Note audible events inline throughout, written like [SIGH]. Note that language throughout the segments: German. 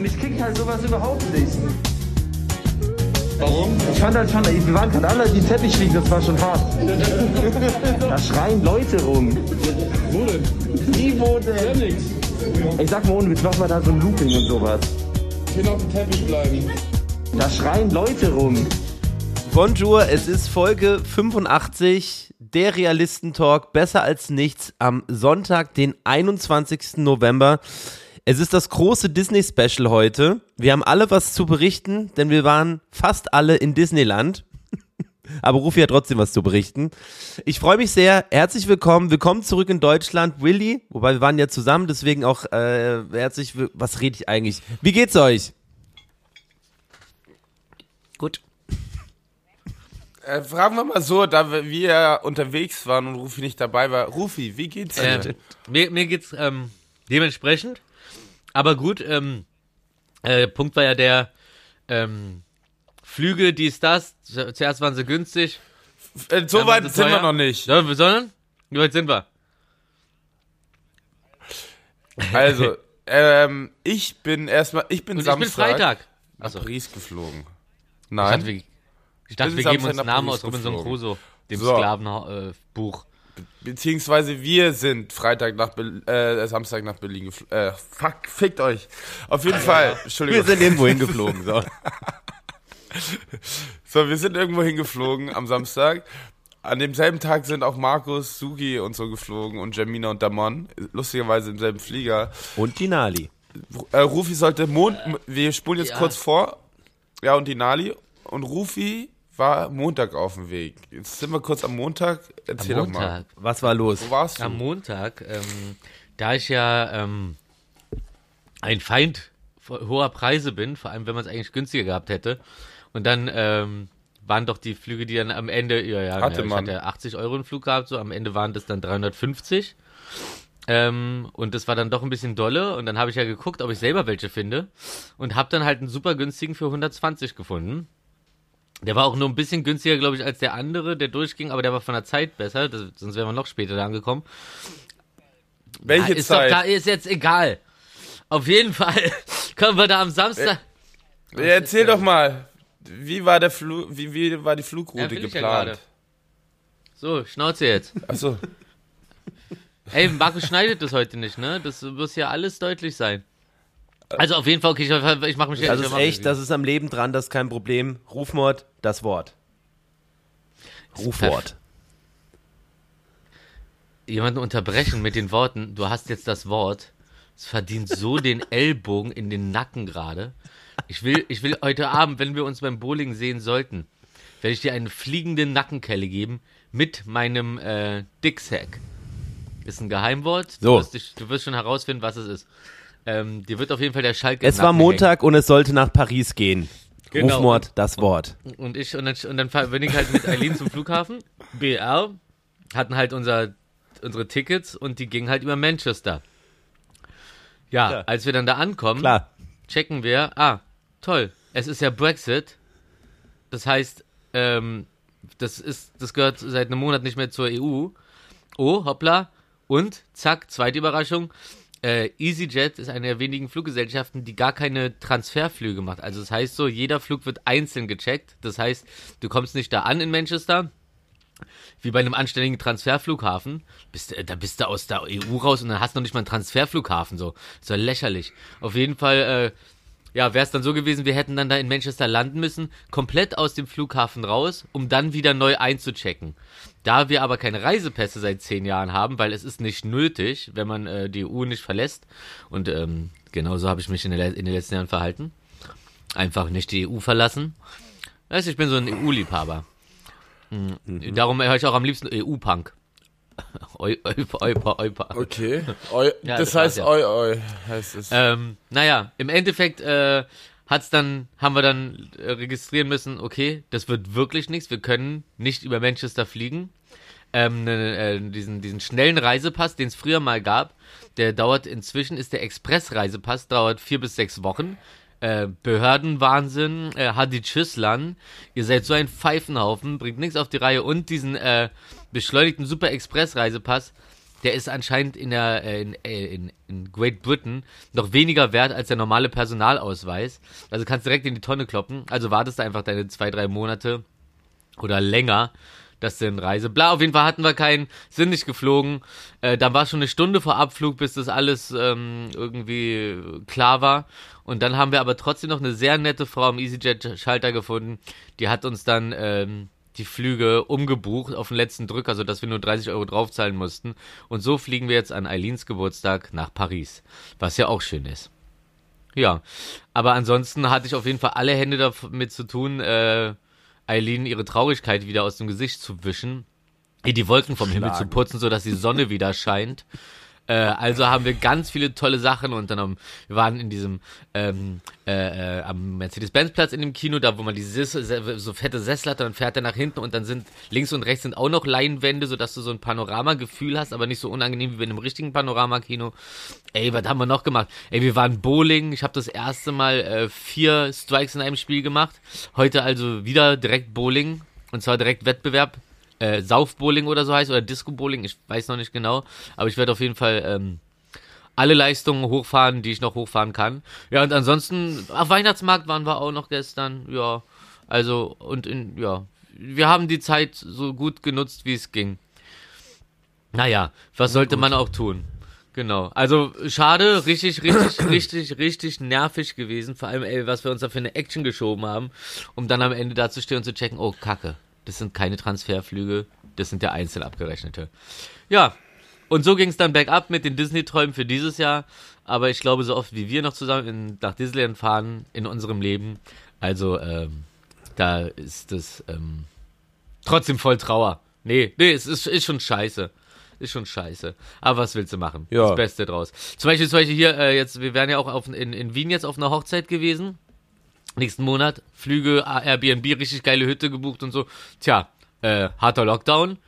Mich kickt halt sowas überhaupt nicht. Warum? Ich fand halt schon, wir waren gerade alle die Teppich liegen, das war schon hart. Da schreien Leute rum. Wo denn? Wie wo Ja, denn? nix. Ich sag mal ohne Witz, mach mal da so ein Looping und sowas. Ich will auf dem Teppich bleiben. Da schreien Leute rum. Bonjour, es ist Folge 85, der Realistentalk, besser als nichts, am Sonntag, den 21. November. Es ist das große Disney-Special heute. Wir haben alle was zu berichten, denn wir waren fast alle in Disneyland. [LAUGHS] Aber Rufi hat trotzdem was zu berichten. Ich freue mich sehr. Herzlich willkommen. Willkommen zurück in Deutschland. Willi, wobei wir waren ja zusammen, deswegen auch äh, herzlich. Was rede ich eigentlich? Wie geht's euch? Gut. Äh, fragen wir mal so, da wir, wir unterwegs waren und Rufi nicht dabei war. Rufi, wie geht's dir? Äh, mir, mir geht's ähm, dementsprechend. Aber gut, ähm, äh, Punkt war ja der ähm, Flüge, dies, das. Zuerst waren sie günstig. Äh, so weit sind wir teuer. noch nicht. So, wir sollen? Wie weit sind wir? Also, [LAUGHS] ähm, ich bin erstmal, ich bin Und ich Samstag bin Freitag. nach Achso, ich Paris geflogen. dachte, Nein, wir, ich dachte, wir geben uns nach Namen aus Robinson. Crusoe, dem So. Sklavenbuch. Äh. Beziehungsweise wir sind Freitag nach Be äh, Samstag nach Berlin geflogen. Äh, fuck, fickt euch. Auf jeden Fall, Wir Entschuldigung. sind irgendwo hingeflogen. So. [LAUGHS] So, wir sind irgendwo hingeflogen am Samstag. An demselben Tag sind auch Markus, Sugi und so geflogen und Jamina und Damon. Lustigerweise im selben Flieger. Und die Nali. Äh, Rufi sollte Mond. Wir spulen jetzt Ja. kurz vor. Ja, und die Nali. Und Rufi war Montag auf dem Weg. Jetzt sind wir kurz am Montag. Erzähl Am doch mal. Montag. Was war los? Wo warst du? Am Montag, ähm, da ich ja ähm, ein Feind hoher Preise bin, vor allem wenn man es eigentlich günstiger gehabt hätte, und dann ähm, waren doch die Flüge, die dann am Ende, ja, ja, Hatte ja, ich man. hatte 80 Euro einen Flug gehabt, so am Ende waren das dann 350. Ähm, und das war dann doch ein bisschen dolle und dann habe ich ja geguckt, ob ich selber welche finde und habe dann halt einen super günstigen für 120 gefunden. Der war auch nur ein bisschen günstiger, glaube ich, als der andere, der durchging, aber der war von der Zeit besser, das, sonst wären wir noch später da angekommen. Welche Ah, ist Zeit? doch da, ist jetzt egal. Auf jeden Fall [LAUGHS] kommen wir da am Samstag. ja, erzähl doch mal. Wie war der Flug, wie, wie war die Ja, Flugroute ja geplant? gerade. So, Schnauze jetzt. Achso. Ey, Markus schneidet das heute nicht, ne? Das muss ja alles deutlich sein. Also auf jeden Fall, okay, ich, ich mache mich Das ist echt, das ist am Leben dran, das ist kein Problem. Rufmord, das Wort. Rufwort. jemanden unterbrechen mit den Worten, du hast jetzt das Wort. Es verdient so den Ellbogen in den Nacken gerade. Ich will, ich will heute Abend, wenn wir uns beim Bowling sehen sollten, werde ich dir eine fliegende Nackenkelle geben mit meinem äh, Dicksack. Ist ein Geheimwort. So. Du wirst, dich, du wirst schon herausfinden, was es ist. Ähm, dir wird auf jeden Fall der Schalk im Es war Nacken hängen. Montag und es sollte nach Paris gehen. Genau. Rufmord, das Wort. Und ich, und dann, und dann bin ich halt mit Eileen zum Flughafen. BR hatten halt unser, unsere Tickets und die gingen halt über Manchester. Ja, Ja. als wir dann da ankommen, Klar. checken wir, ah, toll, es ist ja Brexit. Das heißt, ähm, das ist, das gehört seit einem Monat nicht mehr zur EU. Oh, hoppla. Und zack, zweite Überraschung. Äh, EasyJet ist eine der wenigen Fluggesellschaften, die gar keine Transferflüge macht. Also das heißt so, jeder Flug wird einzeln gecheckt. Das heißt, du kommst nicht da an in Manchester, wie bei einem anständigen Transferflughafen. Bist, äh, da bist du aus der EU raus und dann hast du noch nicht mal einen Transferflughafen. So, ist ja lächerlich. Auf jeden Fall, äh, ja, wäre es dann so gewesen, wir hätten dann da in Manchester landen müssen, komplett aus dem Flughafen raus, um dann wieder neu einzuchecken. Da wir aber keine Reisepässe seit zehn Jahren haben, weil es ist nicht nötig, wenn man äh, die EU nicht verlässt. Und ähm, genauso habe ich mich in, der, in den letzten Jahren verhalten. Einfach nicht die EU verlassen. Weißt du, ich bin so ein EU-Liebhaber. Mhm. Darum höre ich auch am liebsten EU-Punk. [LAUGHS] Eu, eu, eu, eu, eu, Okay. [LAUGHS] Eu, Ja, das, das heißt ja. oi, oi. Heißt es. Ähm, naja, im Endeffekt äh, hat's dann, haben wir dann äh, registrieren müssen, okay, das wird wirklich nichts, wir können nicht über Manchester fliegen. Ähm, ne, äh, diesen, diesen schnellen Reisepass, den es früher mal gab, der dauert inzwischen, ist der Express-Reisepass, dauert vier bis sechs Wochen. Äh, Behördenwahnsinn, äh, Hadi Tschüsslan, ihr seid so ein Pfeifenhaufen, bringt nichts auf die Reihe und diesen äh, beschleunigten Super Express Reisepass, der ist anscheinend in, der, äh, in, äh, in, in Great Britain noch weniger wert als der normale Personalausweis. Also kannst direkt in die Tonne kloppen. Also wartest du einfach deine zwei, drei Monate oder länger, dass du in Reise. Bla, auf jeden Fall hatten wir keinen, sind nicht geflogen. Äh, dann war schon eine Stunde vor Abflug, bis das alles ähm, irgendwie klar war. Und dann haben wir aber trotzdem noch eine sehr nette Frau am EasyJet-Schalter gefunden. Die hat uns dann ähm, die Flüge umgebucht auf den letzten Drücker, sodass wir nur 30 Euro draufzahlen mussten. Und so fliegen wir jetzt an Eileens Geburtstag nach Paris, was ja auch schön ist. Ja, aber ansonsten hatte ich auf jeden Fall alle Hände damit zu tun, äh, Eileen ihre Traurigkeit wieder aus dem Gesicht zu wischen, ihr die Wolken vom Himmel zu putzen, sodass die Sonne wieder scheint. Äh, also haben wir ganz viele tolle Sachen unternommen. Wir waren in diesem ähm, äh, äh, am Mercedes-Benz-Platz in dem Kino, da wo man diese so fette Sessel hat, dann fährt er nach hinten und dann sind links und rechts sind auch noch Leinwände, sodass du so ein Panoramagefühl hast, aber nicht so unangenehm wie bei einem richtigen Panoramakino. Ey, was haben wir noch gemacht? Ey, wir waren Bowling. Ich habe das erste Mal äh, vier Strikes in einem Spiel gemacht. Heute also wieder direkt Bowling und zwar direkt Wettbewerb äh, Saufbowling oder so heißt oder Disco Bowling, ich weiß noch nicht genau, aber ich werde auf jeden Fall ähm, alle Leistungen hochfahren, die ich noch hochfahren kann. Ja, und ansonsten, auf Weihnachtsmarkt waren wir auch noch gestern, ja. Also, und in, ja, wir haben die Zeit so gut genutzt, wie es ging. Naja, was sollte man auch tun? Genau. Also schade, richtig, richtig, [CLEARS THROAT] richtig, richtig nervig gewesen. Vor allem, ey, was wir uns da für eine Action geschoben haben, um dann am Ende da zu stehen und zu checken, oh Kacke, das sind keine Transferflüge, das sind ja einzeln abgerechnete. Ja, und so ging es dann bergab mit den Disney-Träumen für dieses Jahr. Aber ich glaube, so oft wie wir noch zusammen in, nach Disneyland fahren in unserem Leben, also ähm, da ist das ähm, trotzdem voll Trauer. Nee, nee, es ist, ist schon scheiße. Ist schon scheiße. Aber was willst du machen? Ja. Das Beste draus. Zum Beispiel, zum Beispiel hier, äh, jetzt, wir wären ja auch auf, in, in Wien jetzt auf einer Hochzeit gewesen nächsten Monat. Flüge, Airbnb, richtig geile Hütte gebucht und so. Tja, äh, harter Lockdown.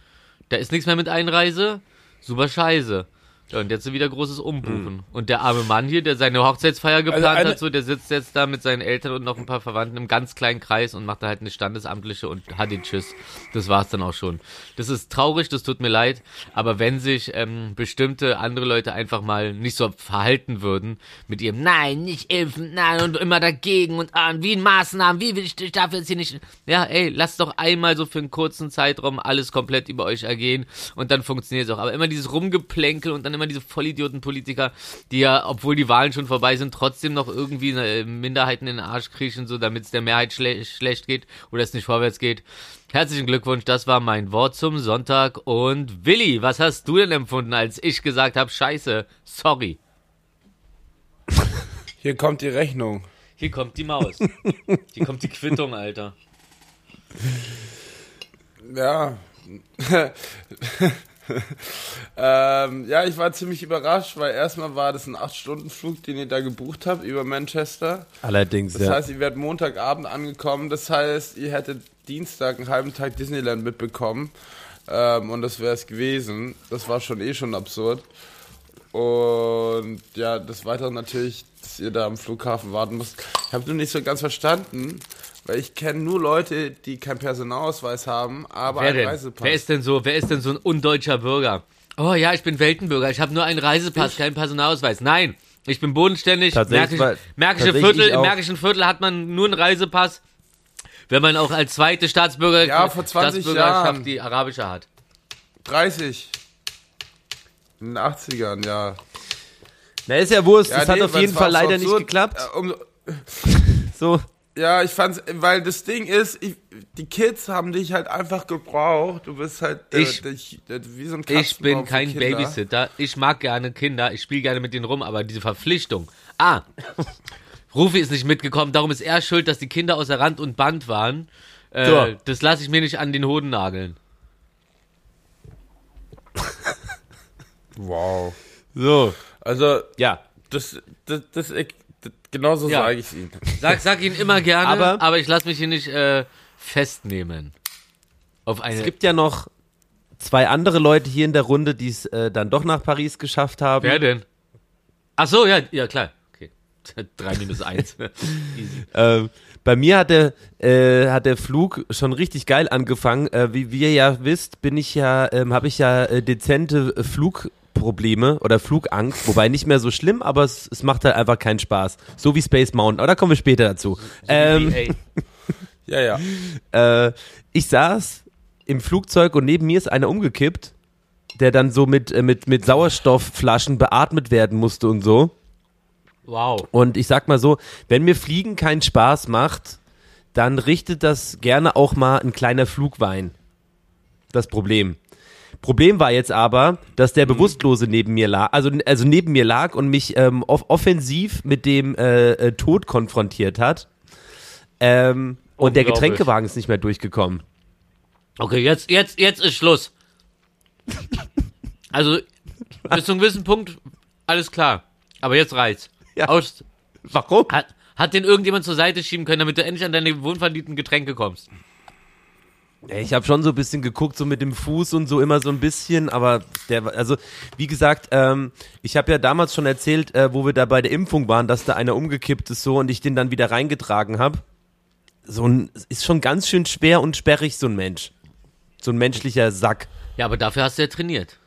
Da ist nichts mehr mit Einreise. Super scheiße. Ja, und jetzt wieder großes Umbuchen. Mhm. Und der arme Mann hier, der seine Hochzeitsfeier geplant also hat, so, der sitzt jetzt da mit seinen Eltern und noch ein paar Verwandten im ganz kleinen Kreis und macht da halt eine standesamtliche und hat den Tschüss. Das war's dann auch schon. Das ist traurig, das tut mir leid, aber wenn sich ähm, bestimmte andere Leute einfach mal nicht so verhalten würden mit ihrem Nein, nicht impfen, nein und immer dagegen und ah, wie in Maßnahmen, wie will ich, ich darf jetzt hier nicht. Ja, ey, lasst doch einmal so für einen kurzen Zeitraum alles komplett über euch ergehen und dann funktioniert es auch. Aber immer dieses Rumgeplänkel und dann immer immer diese Vollidioten-Politiker, die ja, obwohl die Wahlen schon vorbei sind, trotzdem noch irgendwie äh, Minderheiten in den Arsch kriechen, so damit es der Mehrheit schle schlecht geht oder es nicht vorwärts geht. Herzlichen Glückwunsch, das war mein Wort zum Sonntag. Und Willi, was hast du denn empfunden, als ich gesagt habe, scheiße, sorry. Hier kommt die Rechnung. Hier kommt die Maus. Hier kommt die Quittung, Alter. Ja. [LAUGHS] ähm, ja, ich war ziemlich überrascht, weil erstmal war das ein 8-Stunden-Flug, den ihr da gebucht habt über Manchester. Allerdings, das ja. Heißt, ihr werdet Montagabend angekommen. Das heißt, ihr hättet Dienstag einen halben Tag Disneyland mitbekommen. Ähm, und das wäre es gewesen. Das war schon eh schon absurd. Und ja, das Weitere natürlich, dass ihr da am Flughafen warten müsst. Ich habe nur nicht so ganz verstanden, weil ich kenne nur Leute, die keinen Personalausweis haben, aber wer einen denn? Reisepass. Wer ist denn so? Wer ist denn so ein undeutscher Bürger? Oh ja, ich bin Weltenbürger. Ich habe nur einen Reisepass, keinen Personalausweis. Nein, ich bin bodenständig. Tatsächlich, Märkisch, Märkische Viertel, Im Märkischen Viertel hat man nur einen Reisepass, wenn man auch als zweite Staatsbürger ja, vor 20 Staatsbürgerschaft Jahren. die arabische hat. 30. In den 80ern, ja. Na, ist ja Wurst. Ja, das hat nee, auf weil jeden Fall leider nicht absurd. geklappt. Äh, um, [LAUGHS] So. Ja, ich fand's, weil das Ding ist, ich, die Kids haben dich halt einfach gebraucht. Du bist halt äh, Ich- dich, äh, wie so ein Ich bin kein. Babysitter. Ich mag gerne Kinder. Ich spiele gerne mit denen rum, aber diese Verpflichtung. Ah, [LAUGHS] Rufi ist nicht mitgekommen. Darum ist er schuld, dass die Kinder außer Rand und Band waren. Äh, So. Das lasse ich mir nicht an den Hoden nageln. Wow. So. Also, Ja. das, das, das, ich, das genauso Ja. sage ich ihm. Sag, sag ihn immer gerne, Aber- aber, ich lasse mich hier nicht äh, festnehmen. Auf eine. Es gibt ja noch zwei andere Leute hier in der Runde, die es äh, dann doch nach Paris geschafft haben. Wer denn? Ach so, ja, ja klar. Okay. [LAUGHS] 3 minus 1. Easy. [LAUGHS] Ähm, bei mir hat der, äh, hat der Flug schon richtig geil angefangen. Äh, wie, wie ihr ja wisst, bin ich ja, ähm, habe ich ja äh, dezente Flugprobleme oder Flugangst, wobei nicht mehr so schlimm, aber es, es macht halt einfach keinen Spaß. So wie Space Mountain, aber da kommen wir später dazu. Ähm, Ey, [LAUGHS] Ja, ja. äh, ich saß im Flugzeug und neben mir ist einer umgekippt, der dann so mit, äh, mit, mit Sauerstoffflaschen beatmet werden musste und so. wow. Und ich sag mal so, wenn mir Fliegen keinen Spaß macht, dann richtet das gerne auch mal ein kleiner Flugwein. Das Problem. Problem war jetzt aber, dass der Bewusstlose neben mir lag, also, also neben mir lag und mich ähm, off offensiv mit dem äh, äh, Tod konfrontiert hat. Ähm, und der. Getränkewagen ist nicht mehr durchgekommen. Okay, jetzt, jetzt, jetzt ist Schluss. Also, bis zu einem gewissen Punkt, alles klar. Aber jetzt reicht's. Ja. Aus, Warum? hat, hat den irgendjemand zur Seite schieben können, damit du endlich an deine wohlverdienten Getränke kommst? Ich habe schon so ein bisschen geguckt, so mit dem Fuß und so immer so ein bisschen, aber der, also wie gesagt, ähm, ich habe ja damals schon erzählt, äh, wo wir da bei der Impfung waren, dass da einer umgekippt ist so und ich den dann wieder reingetragen habe. So ein, ist schon ganz schön schwer und sperrig so ein Mensch, so ein menschlicher Sack. Ja, aber dafür hast du ja trainiert.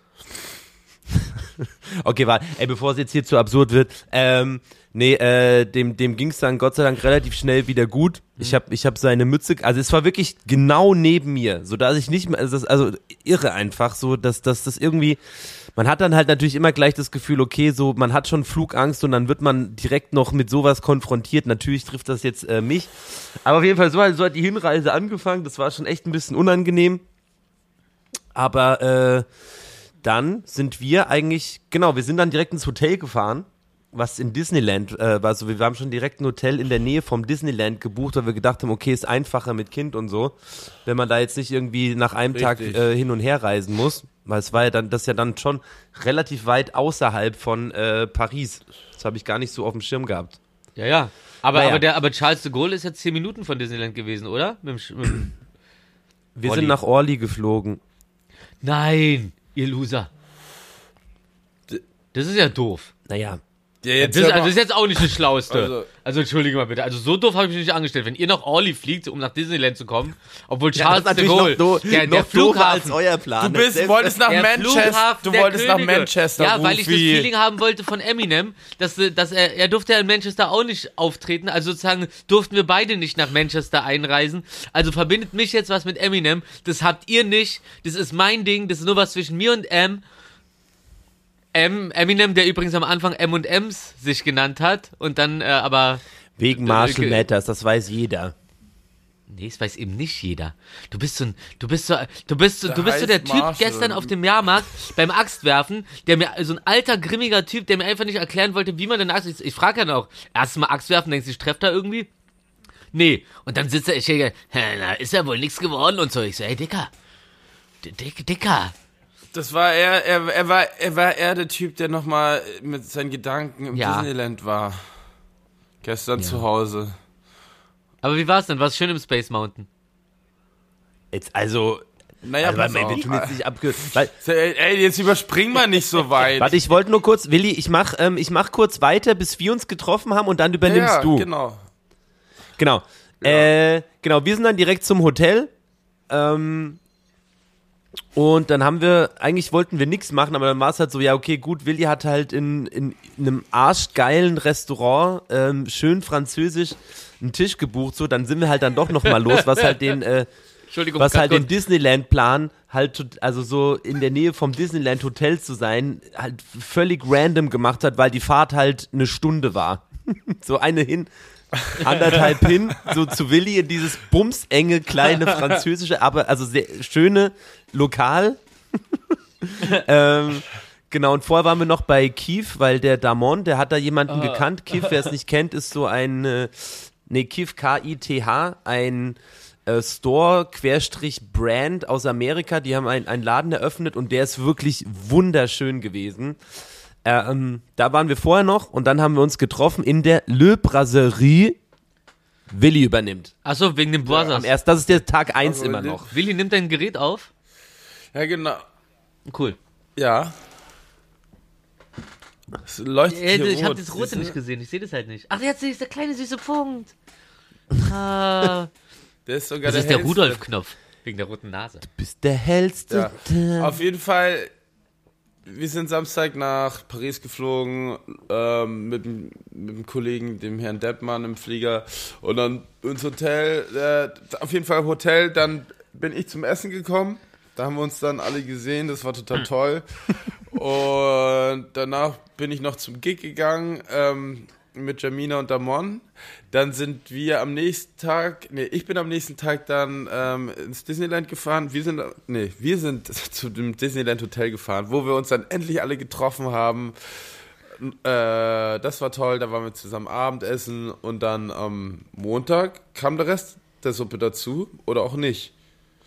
[LAUGHS] Okay, warte, ey, bevor es jetzt hier zu absurd wird, ähm, nee, äh, dem, dem ging's dann Gott sei Dank relativ schnell wieder gut. Ich habe ich hab seine Mütze, also es war wirklich genau neben mir, so dass ich nicht mehr, also, das, also irre einfach, so dass, dass das irgendwie, man hat dann halt natürlich immer gleich das Gefühl, okay, so man hat schon Flugangst und dann wird man direkt noch mit sowas konfrontiert. Natürlich trifft das jetzt äh, mich, aber auf jeden Fall so, hat- so hat die Hinreise angefangen. Das war schon echt ein bisschen unangenehm, aber äh, dann sind wir eigentlich, genau, wir sind dann direkt ins Hotel gefahren, was in Disneyland äh, war. So, wir haben schon direkt ein Hotel in der Nähe vom Disneyland gebucht, weil wir gedacht haben, okay, ist einfacher mit Kind und so, wenn man da jetzt nicht irgendwie nach einem Tag Richtig. äh, hin und her reisen muss. Weil es war ja dann, das ist ja dann schon relativ weit außerhalb von äh, Paris. Das habe ich gar nicht so auf dem Schirm gehabt. Ja, ja. Aber, Naja. aber, der, aber Charles de Gaulle ist jetzt 10 Minuten von Disneyland gewesen, oder? Mit dem, mit dem [CLEARS THROAT] Wir Orly. sind nach Orly geflogen. Nein, ihr Loser. Das ist ja doof. Naja, Ja, jetzt Das, also das ist jetzt auch nicht das Schlauste. Also- Also, entschuldige mal bitte. Also so doof habe ich mich nicht angestellt. Wenn ihr nach Orly fliegt, um nach Disneyland zu kommen, obwohl Charles das ist de Gaulle, natürlich noch, do, der, der Flughafen, euer Plan. du bist, wolltest nach Manchester, du wolltest nach. Manchester, Ja, weil ich das. Feeling haben wollte von Eminem, dass, dass er, er durfte ja in Manchester auch nicht auftreten. Also sozusagen durften wir beide nicht nach Manchester einreisen. Also verbindet mich jetzt was mit Eminem. Das habt ihr nicht. Das ist mein Ding. Das ist nur was zwischen mir und M. M, Eminem, der übrigens am Anfang M und M's sich genannt hat und dann äh, aber Wegen Marshall Äh, Matters, das weiß jeder. Nee, das weiß eben nicht jeder. Du bist so ein, du bist so, du bist so, Der du bist so der Typ Marshall. gestern auf dem Jahrmarkt beim Axtwerfen, der mir, so ein alter, grimmiger Typ, der mir einfach nicht erklären wollte, wie man denn Axt, ich, ich frage ja auch, erstes Mal Axtwerfen, denkst du, ich treffe da irgendwie? Nee. Und dann sitzt er, ich denke, "Hä, na, ist ja wohl nichts geworden und so. Ich so, ey, Dicker. D- Dick, Dicker. Das war er, er, er war, er war er der Typ, der nochmal mit seinen Gedanken im Ja. Disneyland war. Gestern zu Hause. Aber wie war's denn? War's schön im Space Mountain? Jetzt also, Naja, also pass wir auf. tun jetzt nicht abge... Weil, [LAUGHS] Ey, ey, jetzt überspring mal nicht so weit. warte, ich wollte nur kurz, Willi, ich mach, ähm, ich mach kurz weiter, bis wir uns getroffen haben und dann übernimmst ja, du. genau. Genau. Äh, genau, wir sind dann direkt zum Hotel. Ähm, und dann haben wir, eigentlich wollten wir nichts machen, aber dann war es halt so, ja, okay, gut, Willi hat halt in, in, einem arschgeilen Restaurant, ähm, schön französisch, einen Tisch gebucht, so, dann sind wir halt dann doch nochmal los, was halt den, äh, [LAUGHS] was halt den Disneyland-Plan halt, also so in der Nähe vom Disneyland Hotel zu sein, halt völlig random gemacht hat, weil die Fahrt halt eine Stunde war. [LAUGHS] so eine hin, [LAUGHS] anderthalb hin, so zu Willi in dieses bumsenge, kleine französische, aber also sehr schöne Lokal. [LAUGHS] ähm, genau, und vorher waren wir noch bei Kief, weil der Damon, der hat da jemanden gekannt. Kief, wer es nicht kennt, ist so ein, äh, nee, Kief, K-I-T-H, ein äh, Store-Brand aus Amerika. Die haben einen Laden eröffnet und der ist wirklich wunderschön gewesen. Ähm, da waren wir vorher noch und dann haben wir uns getroffen in der Le Brasserie. Willi übernimmt. Achso, wegen dem Am Brothers. erst, das ist der Tag 1 Also, immer noch. Willi nimmt dein Gerät auf. Ja, genau. Cool. Ja. Es leuchtet Äh, hier ich habe rot, das Rote du? nicht gesehen, ich sehe das halt nicht. Ach, jetzt sehe ich der kleine süße Punkt. Ah, [LAUGHS] Der ist sogar das ist der. Rudolf-Knopf. Wegen der roten Nase. Bist der hellste. Ja. Auf jeden Fall wir sind Samstag nach Paris geflogen ähm, mit, dem- mit dem Kollegen, dem Herrn Deppmann im Flieger. Und dann ins Hotel, äh, auf jeden Fall im Hotel, dann bin ich zum Essen gekommen, da haben wir uns dann alle gesehen, das war total toll. [LAUGHS] Und danach bin ich noch zum Gig gegangen. Ähm, mit Jamina und Damon. Dann sind wir am nächsten Tag, nee, ich bin am nächsten Tag dann ähm, ins Disneyland gefahren. Wir sind, nee, wir sind [LAUGHS] zu dem Disneyland Hotel gefahren, wo wir uns dann endlich alle getroffen haben. Äh, das war toll, da waren wir zusammen Abendessen und dann am Montag kam der Rest der Suppe dazu oder auch nicht.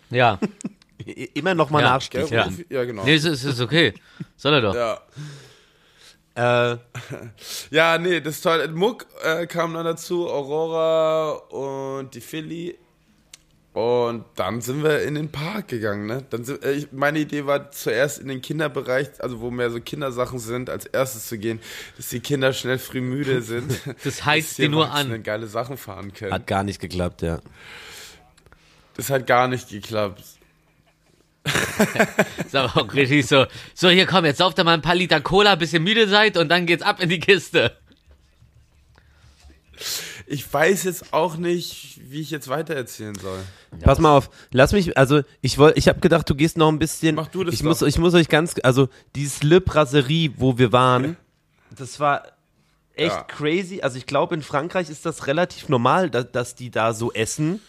Ja. [LAUGHS] Immer noch mal Ja, nachstellen. Gell, Ja. Ja genau. Nee, es ist, es ist okay. Soll er doch. Ja. Äh, [LAUGHS] Ja, nee, das ist toll. Muck äh, kam dann dazu, Aurora und die Philly. Und dann sind wir in den Park gegangen, ne? Dann sind, äh, ich, meine Idee war zuerst in den Kinderbereich, also wo mehr so Kindersachen sind, als erstes zu gehen, dass die Kinder schnell früh müde [LAUGHS] sind. Das die die nur an. geile Sachen fahren können. hat gar nicht geklappt, ja. Das hat gar nicht geklappt. Ist aber auch richtig so. So, hier komm, jetzt sauft ihr mal ein paar Liter Cola, bis ihr müde seid und dann geht's ab in die Kiste. Ich weiß jetzt auch nicht, wie ich jetzt weitererzählen soll. Pass mal auf, lass mich, also ich wollte, ich habe gedacht, du gehst noch ein bisschen. Mach du das ich doch. muss, ich muss euch ganz, also dieses Le Brasserie, wo wir waren, das war echt Ja. crazy. Also ich glaube, in Frankreich ist das relativ normal, dass, dass die da so essen.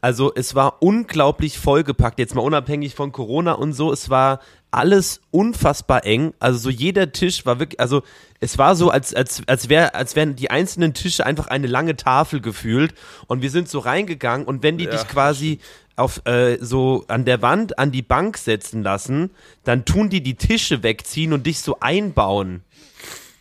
Also es war unglaublich vollgepackt, jetzt mal unabhängig von Corona und so. Es war alles unfassbar eng. Also so jeder Tisch war wirklich, also es war so, als, als, als, wär, als wären die einzelnen Tische einfach eine lange Tafel gefühlt. Und wir sind so reingegangen und wenn die dich quasi auf äh, so an der Wand an die Bank setzen lassen, dann tun die die Tische wegziehen und dich so einbauen.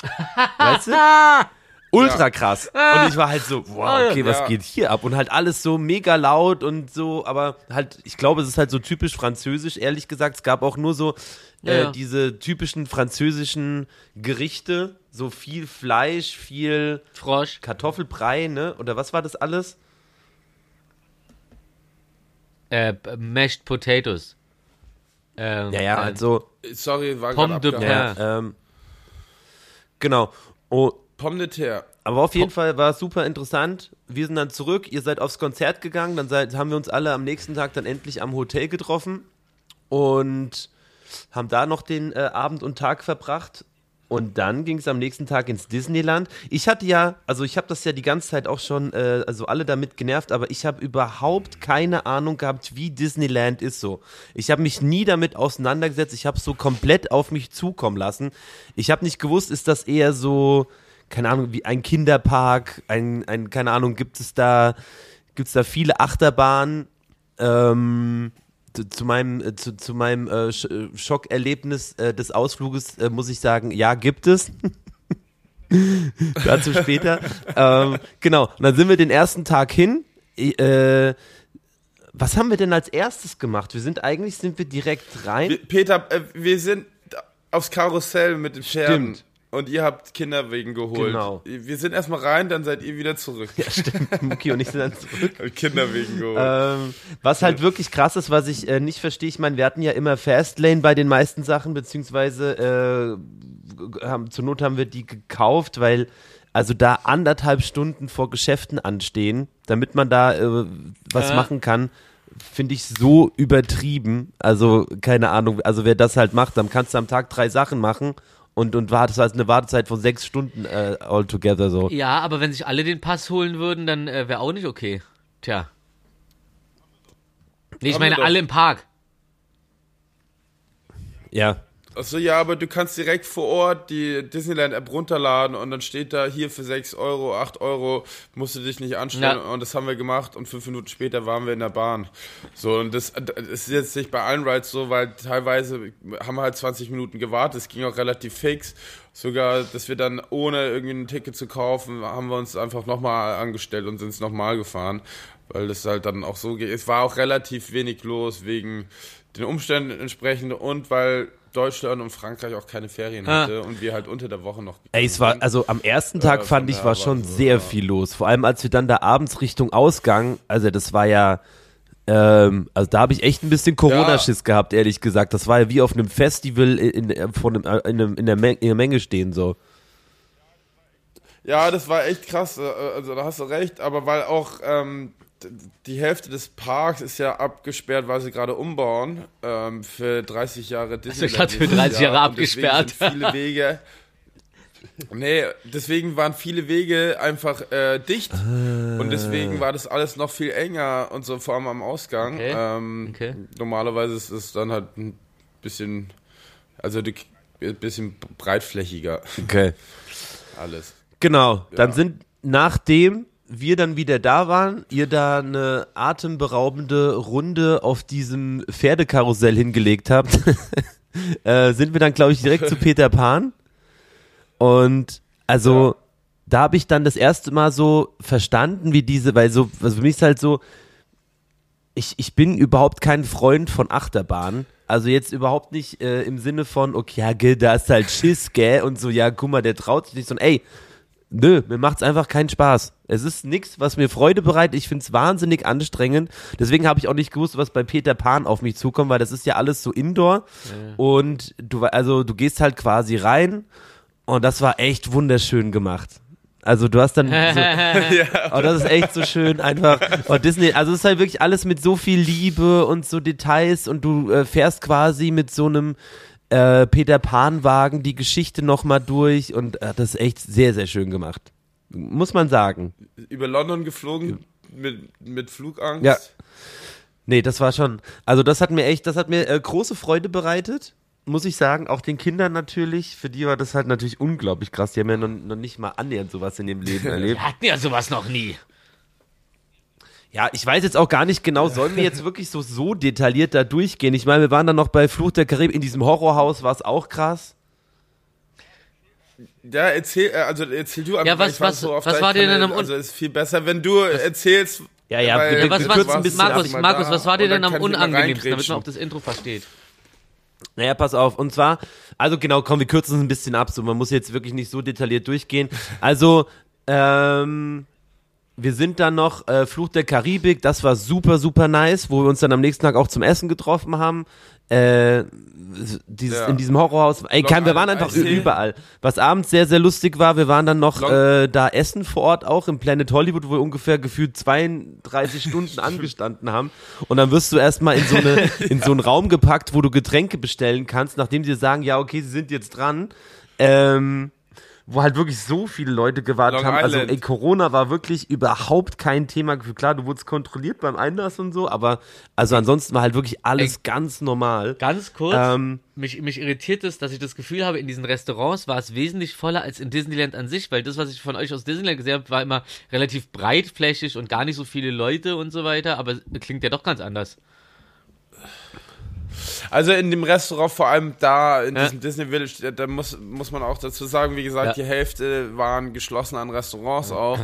[LAUGHS] weißt du? [LAUGHS] Ultra krass. Und ich war halt so, wow, okay, was Ja. geht hier ab? Und halt alles so mega laut und so, aber halt, ich glaube, es ist halt so typisch französisch, ehrlich gesagt. Es gab auch nur so Ja, äh, ja. diese typischen französischen Gerichte, so viel Fleisch, viel Frosch. Kartoffelbrei, ne? Oder was war das alles? Äh, Mashed Potatoes. Ähm, Ja, ja, also, Sorry, war Pomme gerade de abgehakt. Pain. ähm, genau. Oh, De terre. Aber auf jeden Fall war es super interessant. Wir sind dann zurück, ihr seid aufs Konzert gegangen, dann seid, haben wir uns alle am nächsten Tag dann endlich am Hotel getroffen und haben da noch den äh, Abend und Tag verbracht. Und dann ging es am nächsten Tag ins Disneyland. Ich hatte ja, also ich habe das ja die ganze Zeit auch schon, äh, also alle damit genervt, aber ich habe überhaupt keine Ahnung gehabt, wie Disneyland ist so. Ich habe mich nie damit auseinandergesetzt. Ich habe es so komplett auf mich zukommen lassen. Ich habe nicht gewusst, ist das eher so, keine Ahnung, wie ein Kinderpark, ein, ein keine Ahnung, gibt es da, gibt es da viele Achterbahnen? Ähm, zu, zu meinem, äh, zu, zu meinem äh, äh, Schockerlebnis äh, des Ausfluges äh, muss ich sagen, ja, gibt es. [LAUGHS] Dazu später. ähm, genau, und dann sind wir den ersten Tag hin. Äh, was haben wir denn als erstes gemacht? Wir sind eigentlich, sind wir direkt rein. Wir- Peter, äh, wir sind aufs Karussell mit den Pferden. Stimmt. Und ihr habt Kinderwegen geholt. Genau. Wir sind erstmal rein, dann seid ihr wieder zurück. ja, stimmt. [LAUGHS] Muki und ich sind dann zurück. Habt Kinderwegen geholt. Ähm, was halt wirklich krass ist, was ich äh, nicht verstehe, ich meine, wir hatten ja immer Fastlane bei den meisten Sachen, beziehungsweise äh, haben, zur Not haben wir die gekauft, weil also da anderthalb Stunden vor Geschäften anstehen, damit man da äh, was machen kann, finde ich so übertrieben. Also keine Ahnung, also wer das halt macht, dann kannst du am Tag drei Sachen machen und, und wartest also eine Wartezeit von sechs Stunden äh, altogether so. Ja, aber wenn sich alle den Pass holen würden, dann äh, wäre auch nicht okay. Tja. Nee, ich Haben meine alle im Park. Ja. Achso, ja, aber du kannst direkt vor Ort die Disneyland-App runterladen und dann steht da hier für 6 Euro, 8 Euro, musst du dich nicht anstellen. Ja. Und das haben wir gemacht und fünf Minuten später waren wir in der Bahn. So, und das, das ist jetzt nicht bei allen Rides so, weil teilweise haben wir halt 20 Minuten gewartet. Es ging auch relativ fix. Sogar, dass wir dann ohne irgendwie ein Ticket zu kaufen, haben wir uns einfach nochmal angestellt und sind es nochmal gefahren. Weil das halt dann auch so geht. Es war auch relativ wenig los wegen den Umständen entsprechend und weil Deutschland und Frankreich auch keine Ferien Ah. hatte und wir halt unter der Woche noch. Ey, es war, also am ersten Tag Äh, fand ich, war schon so, sehr ja. viel los. Vor allem, als wir dann da abends Richtung Ausgang, also das war ja, Ähm, also da habe ich echt ein bisschen Corona-Schiss gehabt, ehrlich gesagt. Das war ja wie auf einem Festival in, in, von einem, in, einem, in, der Menge, in der Menge stehen so. Ja, das war echt krass. äh, Also da hast du recht, aber weil auch ähm, die Hälfte des Parks ist ja abgesperrt, weil sie gerade umbauen ähm, für 30 Jahre Disneyland. dachte, für nächstes 30 Jahre Jahr. Abgesperrt. Viele Wege. Nee, deswegen waren viele Wege einfach äh, dicht und deswegen war das alles noch viel enger und so, vor allem am Ausgang. Okay. Ähm, Okay. Normalerweise ist es dann halt ein bisschen, also die- ein bisschen breitflächiger Okay. alles. Genau, dann Ja. sind nachdem wir dann wieder da waren, ihr da eine atemberaubende Runde auf diesem Pferdekarussell hingelegt habt, [LAUGHS] äh, sind wir dann, glaube ich, direkt zu [LAUGHS] Peter Pan. Und also, Ja. da habe ich dann das erste Mal so verstanden, wie diese, weil so, also für mich ist halt so, ich, ich bin überhaupt kein Freund von Achterbahnen. Also jetzt überhaupt nicht äh, im Sinne von, okay, ja, da ist halt Schiss, gell, und so, ja, guck mal, der traut sich nicht, sondern ey, nö, mir macht's einfach keinen Spaß. Es ist nix, was mir Freude bereitet. Ich find's wahnsinnig anstrengend. Deswegen habe ich auch nicht gewusst, was bei Peter Pan auf mich zukommt, weil das ist ja alles so Indoor. Und du, also du gehst halt quasi rein und das war echt wunderschön gemacht. Also du hast dann [LAUGHS] so, Oh, das ist echt so schön einfach. Oh, Disney, also es ist halt wirklich alles mit so viel Liebe und so Details und du äh, fährst quasi mit so einem äh, Peter Pan Wagen die Geschichte nochmal durch und äh, das echt sehr, sehr schön gemacht. Muss man sagen. über London geflogen mit, mit Flugangst. Ja. Nee, das war schon, also das hat mir echt, das hat mir äh, große Freude bereitet, muss ich sagen. Auch den Kindern natürlich, für die war das halt natürlich unglaublich krass. Die haben ja noch, noch nicht mal annähernd sowas in dem Leben [LAUGHS] erlebt. Wir hatten ja sowas noch nie. Ja, ich weiß jetzt auch gar nicht genau, sollen wir jetzt [LAUGHS] wirklich so, so detailliert da durchgehen? Ich meine, wir waren dann noch bei Fluch der Karibik, in diesem Horrorhaus war es auch krass. Ja, erzähl, äh, also erzähl du einfach. Ja, was- ich war was- so oft was war dir denn am Also ist viel besser, wenn du erzählst. Ja, ja, weil bitte, Ja, was, was, ein bisschen Markus. Markus, was war dir denn am unangenehmsten, damit man auch das Intro versteht? Naja, pass auf. Und zwar, also genau, komm, wir kürzen es ein bisschen ab. So, man muss jetzt wirklich nicht so detailliert durchgehen. Also, ähm, wir sind dann noch äh, Fluch der Karibik. Das war super, super nice, wo wir uns dann am nächsten Tag auch zum Essen getroffen haben. Äh, dieses, Ja. in diesem Horrorhaus. Ey, kein, wir waren einfach Tea. überall. Was abends sehr, sehr lustig war, wir waren dann noch äh, da essen vor Ort auch im Planet Hollywood, wo wir ungefähr gefühlt 32 Stunden [LAUGHS] angestanden haben. Und dann wirst du erstmal in so eine, in so einen Raum gepackt, wo du Getränke bestellen kannst, nachdem sie sagen, ja, okay, sie sind jetzt dran. Ähm, wo halt wirklich so viele Leute gewartet Long haben. Also Island. ey, Corona war wirklich überhaupt kein Thema. Klar, du wurdest kontrolliert beim Einlass und so, aber also ansonsten war halt wirklich alles Ey. ganz normal. Ganz kurz, Ähm, mich, mich irritiert es, dass ich das Gefühl habe, in diesen Restaurants war es wesentlich voller als in Disneyland an sich, weil das, was ich von euch aus Disneyland gesehen habe, war immer relativ breitflächig und gar nicht so viele Leute und so weiter, aber klingt ja doch ganz anders. Also in dem Restaurant, vor allem da in Ja. diesem Disney Village, da- muss, muss man auch dazu sagen, wie gesagt, Ja. die Hälfte waren geschlossen an Restaurants auch.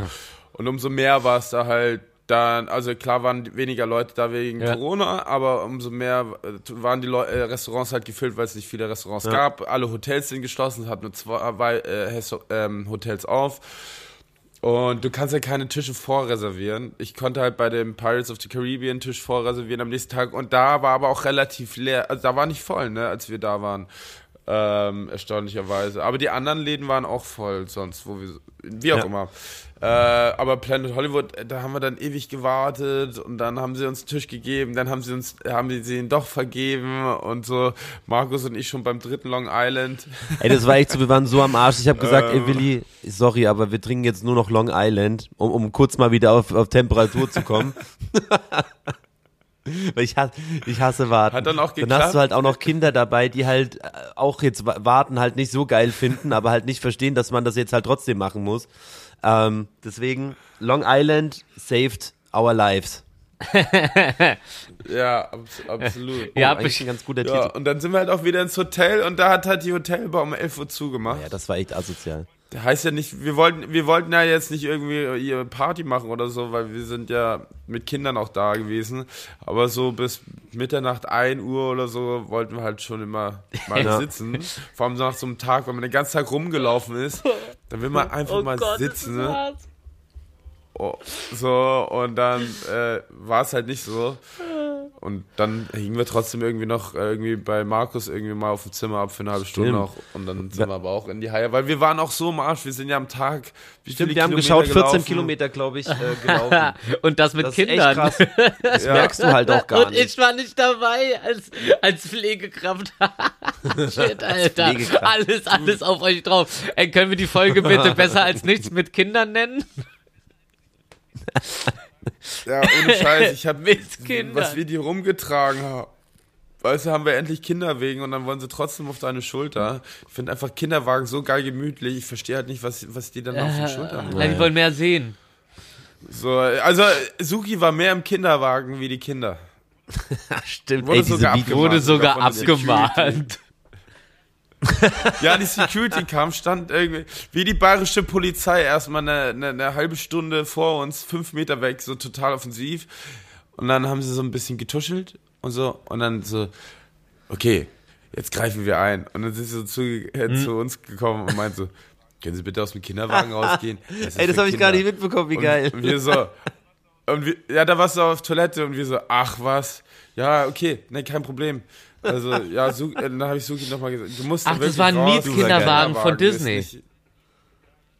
Und umso mehr war es da halt dann, also klar waren weniger Leute da wegen Ja. Corona, aber umso mehr äh, waren die Leu äh, Restaurants halt gefüllt, weil es nicht viele Restaurants gab. Alle Hotels sind geschlossen, es hat nur zwei äh, Hesso- ähm, Hotels auf. Und du kannst ja keine Tische vorreservieren. Ich konnte halt bei dem Pirates of the Caribbean Tisch vorreservieren am nächsten Tag. Und da war aber auch relativ leer. Also da war nicht voll, ne, als wir da waren. Ähm, erstaunlicherweise. Aber die anderen Läden waren auch voll sonst, wo wir, wie auch Ja. immer. Äh, aber Planet Hollywood, äh, da haben wir dann ewig gewartet und dann haben sie uns einen Tisch gegeben, dann haben sie uns, haben sie ihn doch vergeben und so. Markus und ich schon beim dritten Long Island. Ey, das war echt so, wir waren so am Arsch. Ich habe gesagt, ey Ähm. Willi, sorry, aber wir trinken jetzt nur noch Long Island, um, um kurz mal wieder auf, auf Temperatur zu kommen. [LAUGHS] Weil ich hasse, ich hasse warten. Hat dann auch Dann geklappt? hast du halt auch noch Kinder dabei, die halt äh, auch jetzt wa- warten halt nicht so geil finden, aber halt nicht verstehen, dass man das jetzt halt trotzdem machen muss. Ähm, deswegen, Long Island saved our lives. [LAUGHS] Ja, abs absolut. Ja, eigentlich ein ganz guter Ja, Titel. und dann sind wir halt auch wieder ins Hotel und da hat halt die Hotelbar um 11 Uhr zugemacht. Ja, das war echt asozial. Das heißt ja nicht, wir wollten, wir wollten ja jetzt nicht irgendwie hier Party machen oder so, weil wir sind ja mit Kindern auch da gewesen. Aber so bis Mitternacht, 1 Uhr oder so wollten wir halt schon immer mal [LAUGHS] Ja. sitzen. Vor allem so nach so einem Tag, wenn man den ganzen Tag rumgelaufen ist, dann will man [LAUGHS] einfach mal sitzen. Ne? Oh, so, und dann äh, war es halt nicht so. Und dann hingen wir trotzdem irgendwie noch äh, irgendwie bei Markus irgendwie mal auf dem Zimmer ab für eine halbe Stunde Stimmt. noch. Und dann sind wir aber auch in die Haie, weil wir waren auch so im Arsch. Wir sind ja am Tag. Wie Stimmt, viele wir haben geschaut, 14 gelaufen? Kilometer, glaube ich, äh, [LAUGHS] gelaufen. Und das mit Das ist echt Kindern. krass. [LAUGHS] Das merkst du halt auch gar Und nicht. ich war nicht dabei als, als Pflegekraft. [LAUGHS] Shit, Alter. Pflegekraft. Alles, alles auf euch drauf. Ey, können wir die Folge bitte besser als nichts mit Kindern nennen? Ja, ohne Scheiß. Ich [LAUGHS] hab, Mit Kindern. was wir die rumgetragen haben. Weißt du, haben wir endlich Kinder wegen und dann wollen sie trotzdem auf deine Schulter. Ich finde einfach Kinderwagen so geil gemütlich. Ich verstehe halt nicht, was, was die dann auf den Schultern Nein, die wollen mehr sehen. So, also Suki war mehr im Kinderwagen wie die Kinder. [LAUGHS] Stimmt, Wurde ey, sogar Videos. Wurde sogar abgemahnt. [LAUGHS] Ja, die Security kam, stand irgendwie, wie die bayerische Polizei, erstmal eine, eine, eine halbe Stunde vor uns, fünf Meter weg, so total offensiv. Und dann haben sie so ein bisschen getuschelt und so, und dann so, okay, jetzt greifen wir ein. Und dann sind sie so zu, äh, zu uns gekommen und meint so, können Sie bitte aus dem Kinderwagen [LAUGHS] rausgehen? ist Ey, das habe ich gar Kinder." nicht mitbekommen, wie und, geil. Und wir so, und wir, ja, da warst du auf Toilette und wir so, ach was, ja, okay, ne, kein Problem. Also, ja, Su äh, dann habe ich Suki nochmal gesagt, du musst Ach, das war ein Mietkinderwagen von Disney.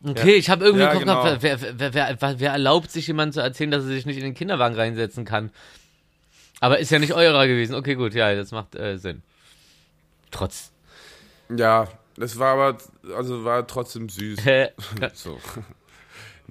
Okay, ich habe irgendwie Ja, Kopf genau. gehabt, wer, wer, wer, wer, erlaubt sich jemand zu erzählen, dass er sich nicht in den Kinderwagen reinsetzen kann? Aber ist ja nicht eurer gewesen. Okay, gut, ja, das macht äh, Sinn. Trotz. Ja, das war aber, also war trotzdem süß. [LAUGHS] So.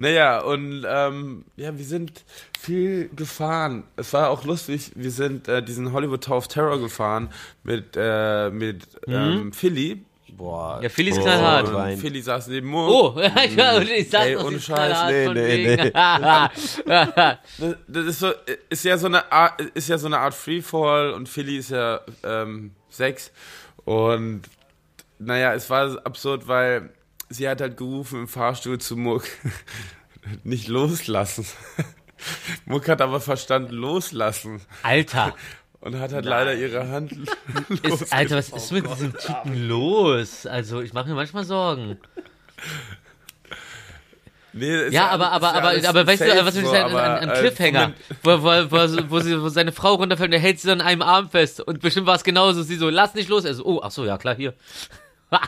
Naja, und ähm, ja, wir sind viel gefahren. Es war auch lustig, wir sind äh, diesen Hollywood Tower of Terror gefahren mit, äh, mit ähm, Philly. Boah. ja, Philly ist Oh, knallhart. Und Philly saß neben mir. Oh, [LAUGHS] ja, und ich sag Ey, ohne Scheiß, nee, nee, nee. [LAUGHS] Das, das ist so, ist ja so eine Art, ist ja so eine Art Freefall und Philly ist ja ähm, sechs und naja, es war absurd, weil sie hat halt gerufen im Fahrstuhl zu Muck, [LAUGHS] nicht loslassen. [LAUGHS] Muck hat aber verstanden loslassen Alter, [LAUGHS] und hat halt leider ihre Hand ist, Alter, was ist mit diesem Typen los? Also, ich mache mir manchmal Sorgen. Nee, ist Ja, aber, aber, aber, aber weißt du, was will ich sagen? aber, Ein, ein äh, Cliffhanger, wo, wo, wo, wo, sie, wo seine Frau runterfällt und er hält sie dann an einem Arm fest. Und bestimmt war es genauso. Sie so, lass nicht los. Er so, oh, ach so, ja, klar, hier.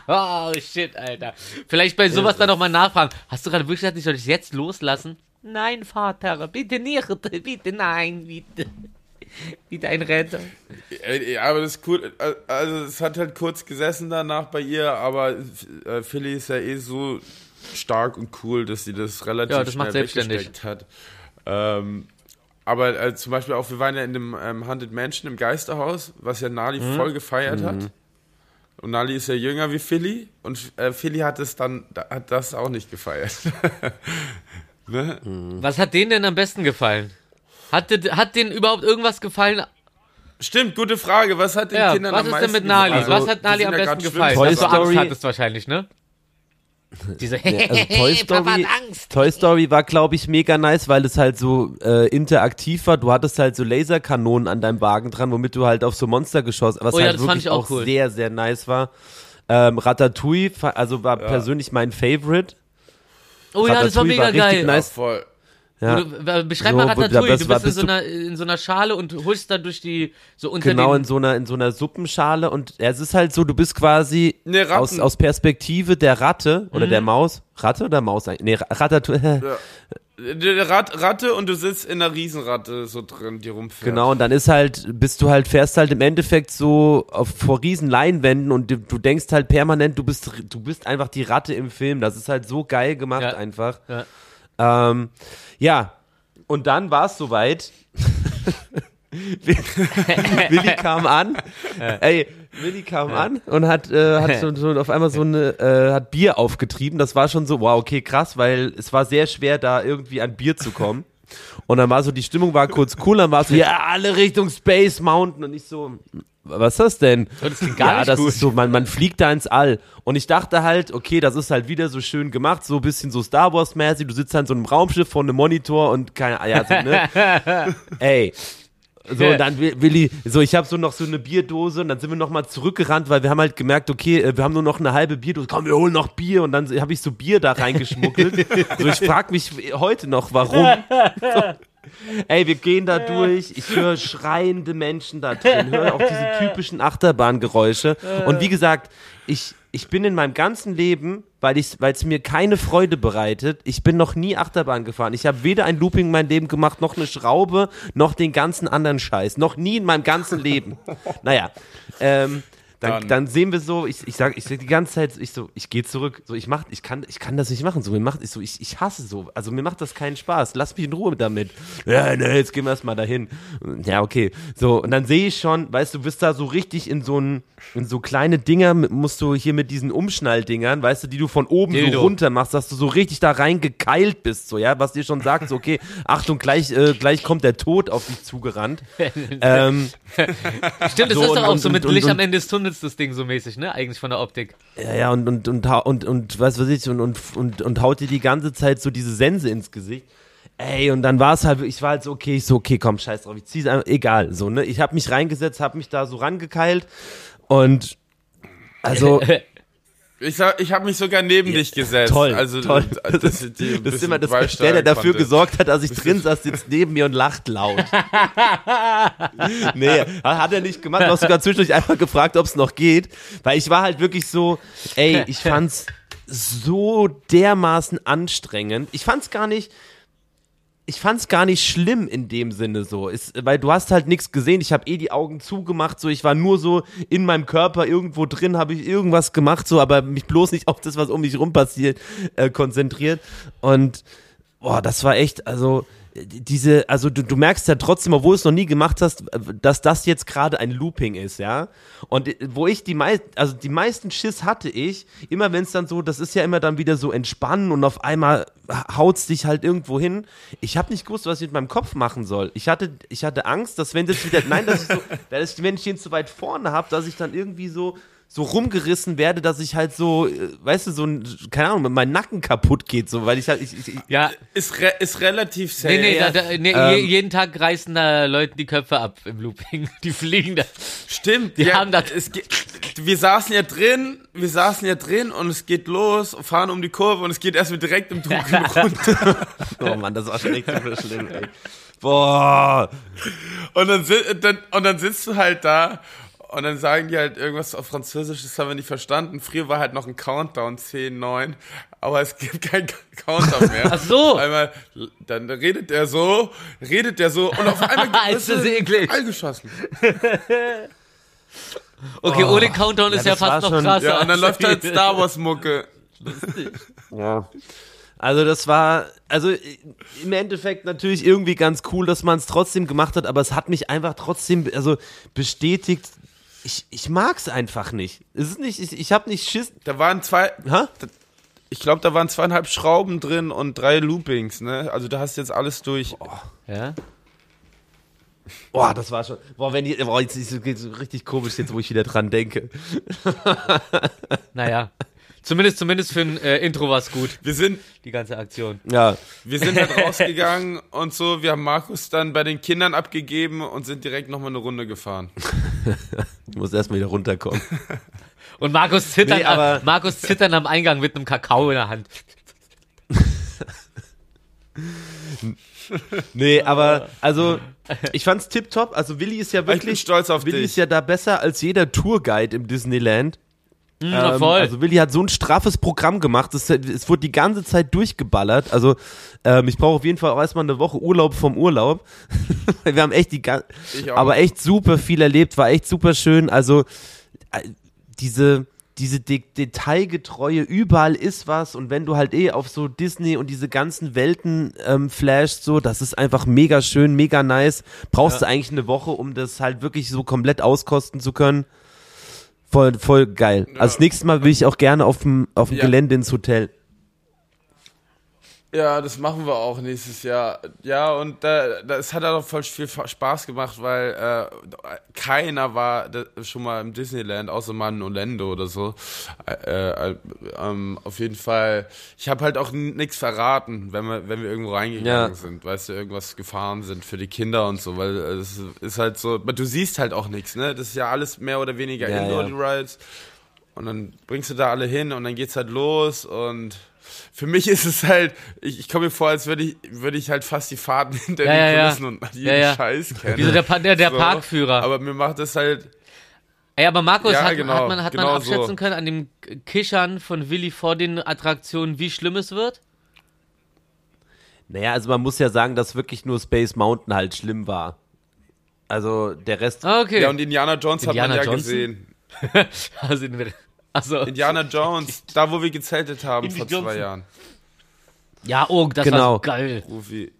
Oh, shit, Alter. Vielleicht bei sowas dann nochmal nachfragen. Hast du gerade wirklich gesagt, ich soll dich jetzt loslassen? Nein, Vater, bitte nicht. Bitte, nein, bitte. Bitte ein Retter. Äh, Ja, aber das ist cool. Äh, Also es hat halt kurz gesessen danach bei ihr, aber äh, Philly ist ja eh so stark und cool, dass sie das relativ Ja, das macht schnell selbstständig. weggesteckt hat. Ähm, aber äh, zum Beispiel auch, wir waren ja in dem ähm, Haunted Mansion im Geisterhaus, was ja Nali Mhm. voll gefeiert hat. Und Nali ist ja jünger wie Philly und äh, Philly hat es dann, da- hat das auch nicht gefeiert. [LAUGHS] ne? Was hat denen denn am besten gefallen? Hat, hat denen überhaupt irgendwas gefallen? Stimmt, gute Frage. Was hat den Ja, Kindern was am ist meisten denn mit Nali? gefallen? was hat Nali am ja besten gefallen? Toy Dass du Angst Story- hattest wahrscheinlich, ne? Diese Also [LAUGHS] Toy Papa Story, hat Angst. Toy Story war, glaube ich, mega nice, weil es halt so äh, interaktiv war. Du hattest halt so Laserkanonen an deinem Wagen dran, womit du halt auf so Monster geschossen was Oh ja, halt das fand wirklich ich auch auch cool. sehr, sehr nice war. Ähm, Ratatouille, also war persönlich mein Favorite. Oh ja, das war mega war geil. Ja, nice. voll. Ja. Du, beschreib So, mal Ratatouille. Du war- bist in so, einer, in so einer Schale und holst da durch die, so unter Genau in so einer in so einer Suppenschale und es ist halt so, du bist quasi Ne, Ratten. aus, aus Perspektive der Ratte oder Mhm. der Maus. Ratte oder Maus? eigentlich? Nee, Ratatouille. [LAUGHS] Die Rat, Ratte und du sitzt in einer Riesenratte so drin, die rumfährt. Genau, und dann ist halt, bist du halt, fährst halt im Endeffekt so auf, vor riesen Leinwänden und du, du denkst halt permanent, du bist, du bist einfach die Ratte im Film. Das ist halt so geil gemacht Ja. einfach. Ja. Ähm, ja, und dann war es soweit. [LAUGHS] [LAUGHS] [LAUGHS] Willi kam an. Ey, Willi kam an und hat, äh, hat so, so auf einmal so eine, äh, hat Bier aufgetrieben. Das war schon so, wow, okay, krass, weil es war sehr schwer, da irgendwie an Bier zu kommen. Und dann war so, die Stimmung war kurz cool, dann war es so, ja, alle Richtung Space Mountain. Und ich so, was ist das denn? das klingt gar ja, nicht das gut. ist so, man, man fliegt da ins All. Und ich dachte halt, okay, das ist halt wieder so schön gemacht, so ein bisschen so Star Wars-mäßig. Du sitzt halt in so einem Raumschiff vor einem Monitor und keine, ja, so, ne? [LAUGHS] Ey. So, und dann will Willi, so, ich habe so noch so eine Bierdose und dann sind wir noch mal zurückgerannt, weil wir haben halt gemerkt, okay, äh, wir haben nur noch eine halbe Bierdose, komm, wir holen noch Bier und dann habe ich so Bier da reingeschmuggelt. [LAUGHS] so, ich frag mich heute noch, warum. So, [LAUGHS] Ey, wir gehen da durch. Ich höre schreiende Menschen da drin, höre auch diese [LAUGHS] typischen Achterbahngeräusche. Und wie gesagt, ich, ich bin in meinem ganzen Leben, weil es mir keine Freude bereitet, ich bin noch nie Achterbahn gefahren. Ich habe weder ein Looping in meinem Leben gemacht, noch eine Schraube, noch den ganzen anderen Scheiß. Noch nie in meinem ganzen Leben. [LAUGHS] Naja, ähm, dann, Dann- dann sehen wir so, ich, ich sage ich sag die ganze Zeit, ich so, ich gehe zurück, so ich mach, ich kann, ich kann das nicht machen, so mir macht, ich so, ich, ich hasse so, also mir macht das keinen Spaß, lass mich in Ruhe damit. Ja, ne, jetzt gehen wir erst mal dahin. Ja, okay, so und dann sehe ich schon, weißt du, du bist da so richtig in so ein, in so kleine Dinger, musst du hier mit diesen Umschnalldingern, weißt du, die du von oben so Dildo. runter machst, dass du so richtig da reingekeilt bist, so ja, was dir schon sagt, so okay, [LAUGHS] Achtung, gleich, äh, gleich kommt der Tod auf dich zugerannt. [LAUGHS] ähm, Stimmt, das So, ist doch und- auch so und- mit und- Licht und- am Ende des Tunnels, das Ding so mäßig, ne? Eigentlich von der Optik. Ja, ja, und, und, und, und, und was weiß ich, und, und, und, und haut dir die ganze Zeit so diese Sense ins Gesicht. Ey, und dann war es halt, ich war halt so, okay, ich so, okay, komm, scheiß drauf, ich zieh's einfach, egal, so, ne? Ich hab mich reingesetzt, hab mich da so rangekeilt und, also, [LAUGHS] Ich, ich habe mich sogar neben dich gesetzt. toll, also, toll. [LAUGHS] Das, ein das ist immer das, der, der dafür konnte. gesorgt hat, dass ich drin saß, sitzt neben mir und lacht laut. [LAUGHS] nee, hat er nicht gemacht. Du hast sogar zwischendurch einfach gefragt, ob es noch geht. Weil ich war halt wirklich so, ey, ich fand's so dermaßen anstrengend. Ich fand's gar nicht, ich fand's gar nicht schlimm in dem Sinne so, ist, weil du hast halt nichts gesehen. Ich habe eh die Augen zugemacht, so ich war nur so in meinem Körper irgendwo drin, habe ich irgendwas gemacht, so, aber mich bloß nicht [LAUGHS] auf das, was um mich rum passiert, äh, konzentriert. Und boah, das war echt, also diese, also du, du merkst ja trotzdem, obwohl du es noch nie gemacht hast, dass das jetzt gerade ein Looping ist, ja. Und äh, wo ich die meisten, also die meisten Schiss hatte ich, immer wenn es dann so, das ist ja immer dann wieder so entspannen und auf einmal haut's dich halt irgendwo hin. Ich habe nicht gewusst, was ich mit meinem Kopf machen soll. Ich hatte, ich hatte Angst, dass wenn das wieder, nein, dass ich so, [LAUGHS] dass ich, wenn ich den zu weit vorne habe, dass ich dann irgendwie so so rumgerissen werde, dass ich halt so, äh, weißt du, so ein, keine Ahnung, mein Nacken kaputt geht, so, weil ich halt, ich, ich, ich Ja. Ist, re ist relativ safe. Nee, nee, ja. da, da, nee Ähm. je, jeden Tag reißen da Leuten die Köpfe ab im Looping. [LAUGHS] Die fliegen da. Stimmt. Die haben das- es wir saßen ja drin, wir saßen ja drin und es geht los, fahren um die Kurve und es geht erstmal direkt im Dunkeln [LAUGHS] runter. [LAUGHS] oh Mann, das war schon echt super schlimm, ey. Boah. Und dann, dann, und dann sitzt du halt da und dann sagen die halt irgendwas auf Französisch, das haben wir nicht verstanden. Früher war halt noch ein Countdown, 10, 9, aber es gibt keinen Countdown mehr. Ach so. Einmal, dann redet der so, redet der so und auf einmal [LAUGHS] Ist das eklig. eingeschossen. [LAUGHS] Okay, ohne Countdown ist Ja, fast noch schon- krasser. Ja, und dann läuft halt [LAUGHS] Star Wars Mucke. Ja. Also das war, also im Endeffekt natürlich irgendwie ganz cool, dass man es trotzdem gemacht hat, aber es hat mich einfach trotzdem, also bestätigt, ich, ich mag's einfach nicht. Es ist nicht, ich, ich habe nicht Schiss. Da waren zwei, Hä? ich glaube, da waren zweieinhalb Schrauben drin und drei Loopings, ne? Also da hast du jetzt alles durch. Ja? Boah, das war schon. Boah, wenn die, boah, jetzt ist es richtig komisch jetzt, wo ich wieder dran denke. Naja. Zumindest, zumindest für ein äh, Intro war es gut, Wir sind, die ganze Aktion. Ja. wir sind halt [LAUGHS] rausgegangen und so. Wir haben Markus dann bei den Kindern abgegeben und sind direkt nochmal eine Runde gefahren. Ich [LAUGHS] muss erstmal wieder runterkommen. [LAUGHS] Und Markus zittern, Nee, aber- am, Markus zittern am Eingang mit einem Kakao in der Hand. Nee, aber also ich fand's tipptopp. Also Willi ist ja Ich bin wirklich stolz auf Willi dich. ist ja da besser als jeder Tourguide im Disneyland. Na Ähm, voll. Also Willi hat so ein straffes Programm gemacht, es, es wurde die ganze Zeit durchgeballert. Also ähm, ich brauche auf jeden Fall auch erstmal eine Woche Urlaub vom Urlaub. [LAUGHS] Wir haben echt die gan- Ich auch. aber echt super viel erlebt, war echt super schön. Also äh, diese diese De Detailgetreue, überall ist was und wenn du halt eh auf so Disney und diese ganzen Welten ähm, flashst, so, das ist einfach mega schön, mega nice. Brauchst du eigentlich eine Woche, um das halt wirklich so komplett auskosten zu können. Voll, voll geil. Also das nächste Mal will ich auch gerne auf dem, auf dem Ja. Gelände ins Hotel. Ja, das machen wir auch nächstes Jahr. Ja, und da, das hat auch voll viel Spaß gemacht, weil äh, keiner war schon mal im Disneyland, außer mal in Orlando oder so. Äh, äh, ähm, auf jeden Fall, ich habe halt auch nichts verraten, wenn wir, wenn wir irgendwo reingegangen Ja. sind, weißt du, irgendwas gefahren sind für die Kinder und so, weil äh, es ist halt so, aber du siehst halt auch nichts, ne? Das ist ja alles mehr oder weniger Ja, Indoor, ja. Und dann bringst du da alle hin und dann geht's halt los und für mich ist es halt, ich, ich komme mir vor, als würde ich, würde ich halt fast die Fahrten [LAUGHS] hinter Ja, den ja, ja. Kulissen und jeden Ja, ja. Scheiß kennen. Wie so der, der, der So. Parkführer. Aber mir macht das halt, Ey, aber Markus, Ja, hat, genau, hat man, hat man genau abschätzen so. können an dem Kichern von Willi vor den Attraktionen, wie schlimm es wird? Naja, also man muss ja sagen, dass wirklich nur Space Mountain halt schlimm war. Also der Rest. Ah, okay. ja und Indiana Jones Indiana hat man ja Johnson? gesehen. [LAUGHS] also, achso. Indiana [LAUGHS] Jones, da wo wir gezeltet haben Indy vor zwei Johnson. Jahren. Ja, oh, das Genau. war geil. Rufi.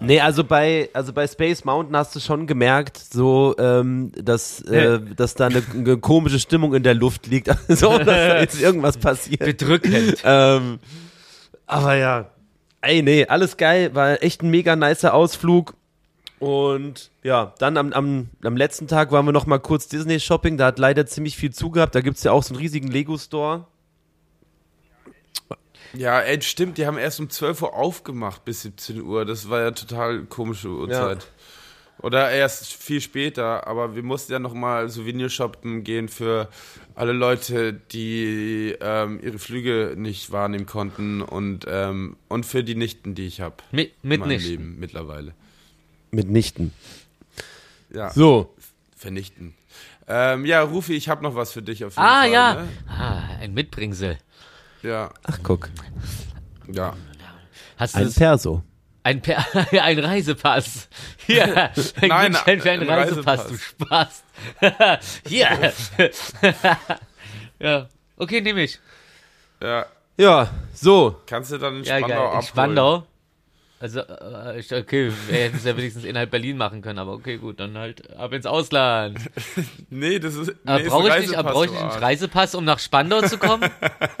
Nee, also bei, also bei Space Mountain hast du schon gemerkt, so, ähm, dass, äh, dass da eine, eine komische Stimmung in der Luft liegt. [LAUGHS] so, dass da jetzt irgendwas passiert. Bedrückend. Ähm, aber ja, ey, nee, alles geil, war echt ein mega nicer Ausflug. Und ja, dann am, am, am letzten Tag waren wir noch mal kurz Disney Shopping, da hat leider ziemlich viel zugehabt. Da gibt's ja auch so einen riesigen Lego-Store. Ja, ey, stimmt, die haben erst um 12 Uhr aufgemacht bis 17 Uhr. Das war ja total komische Uhrzeit. Oder erst viel später, aber wir mussten ja nochmal Souvenir shoppen gehen für alle Leute, die ähm, ihre Flüge nicht wahrnehmen konnten und, ähm, und für die Nichten, die ich habe. Mit, in mit meinem nicht. Leben mittlerweile. Mitnichten. Ja, So, vernichten. Ähm, ja, Rufi, ich habe noch was für dich auf jeden Ah, Fall. ja. Ne? Ah, ein Mitbringsel. Ja, ach guck, ja. Hast du ein das? Perso. Ein, per [LAUGHS] ein Reisepass. [LAUGHS] Ein Nein, Gutschein für einen ein Reisepass, du Spaß. [LAUGHS] Hier. ja. Okay, nehme ich. Ja, Ja, so, kannst du dann in Ja, Spandau geil. In. Spandau. Also, äh, okay, wir hätten es ja wenigstens innerhalb Berlin machen können, aber okay, gut, dann halt ab ins Ausland. [LAUGHS] Nee, das ist. Aber nee, brauche ich nicht, Reisepass, brauche ich einen. Reisepass, um nach Spandau zu kommen?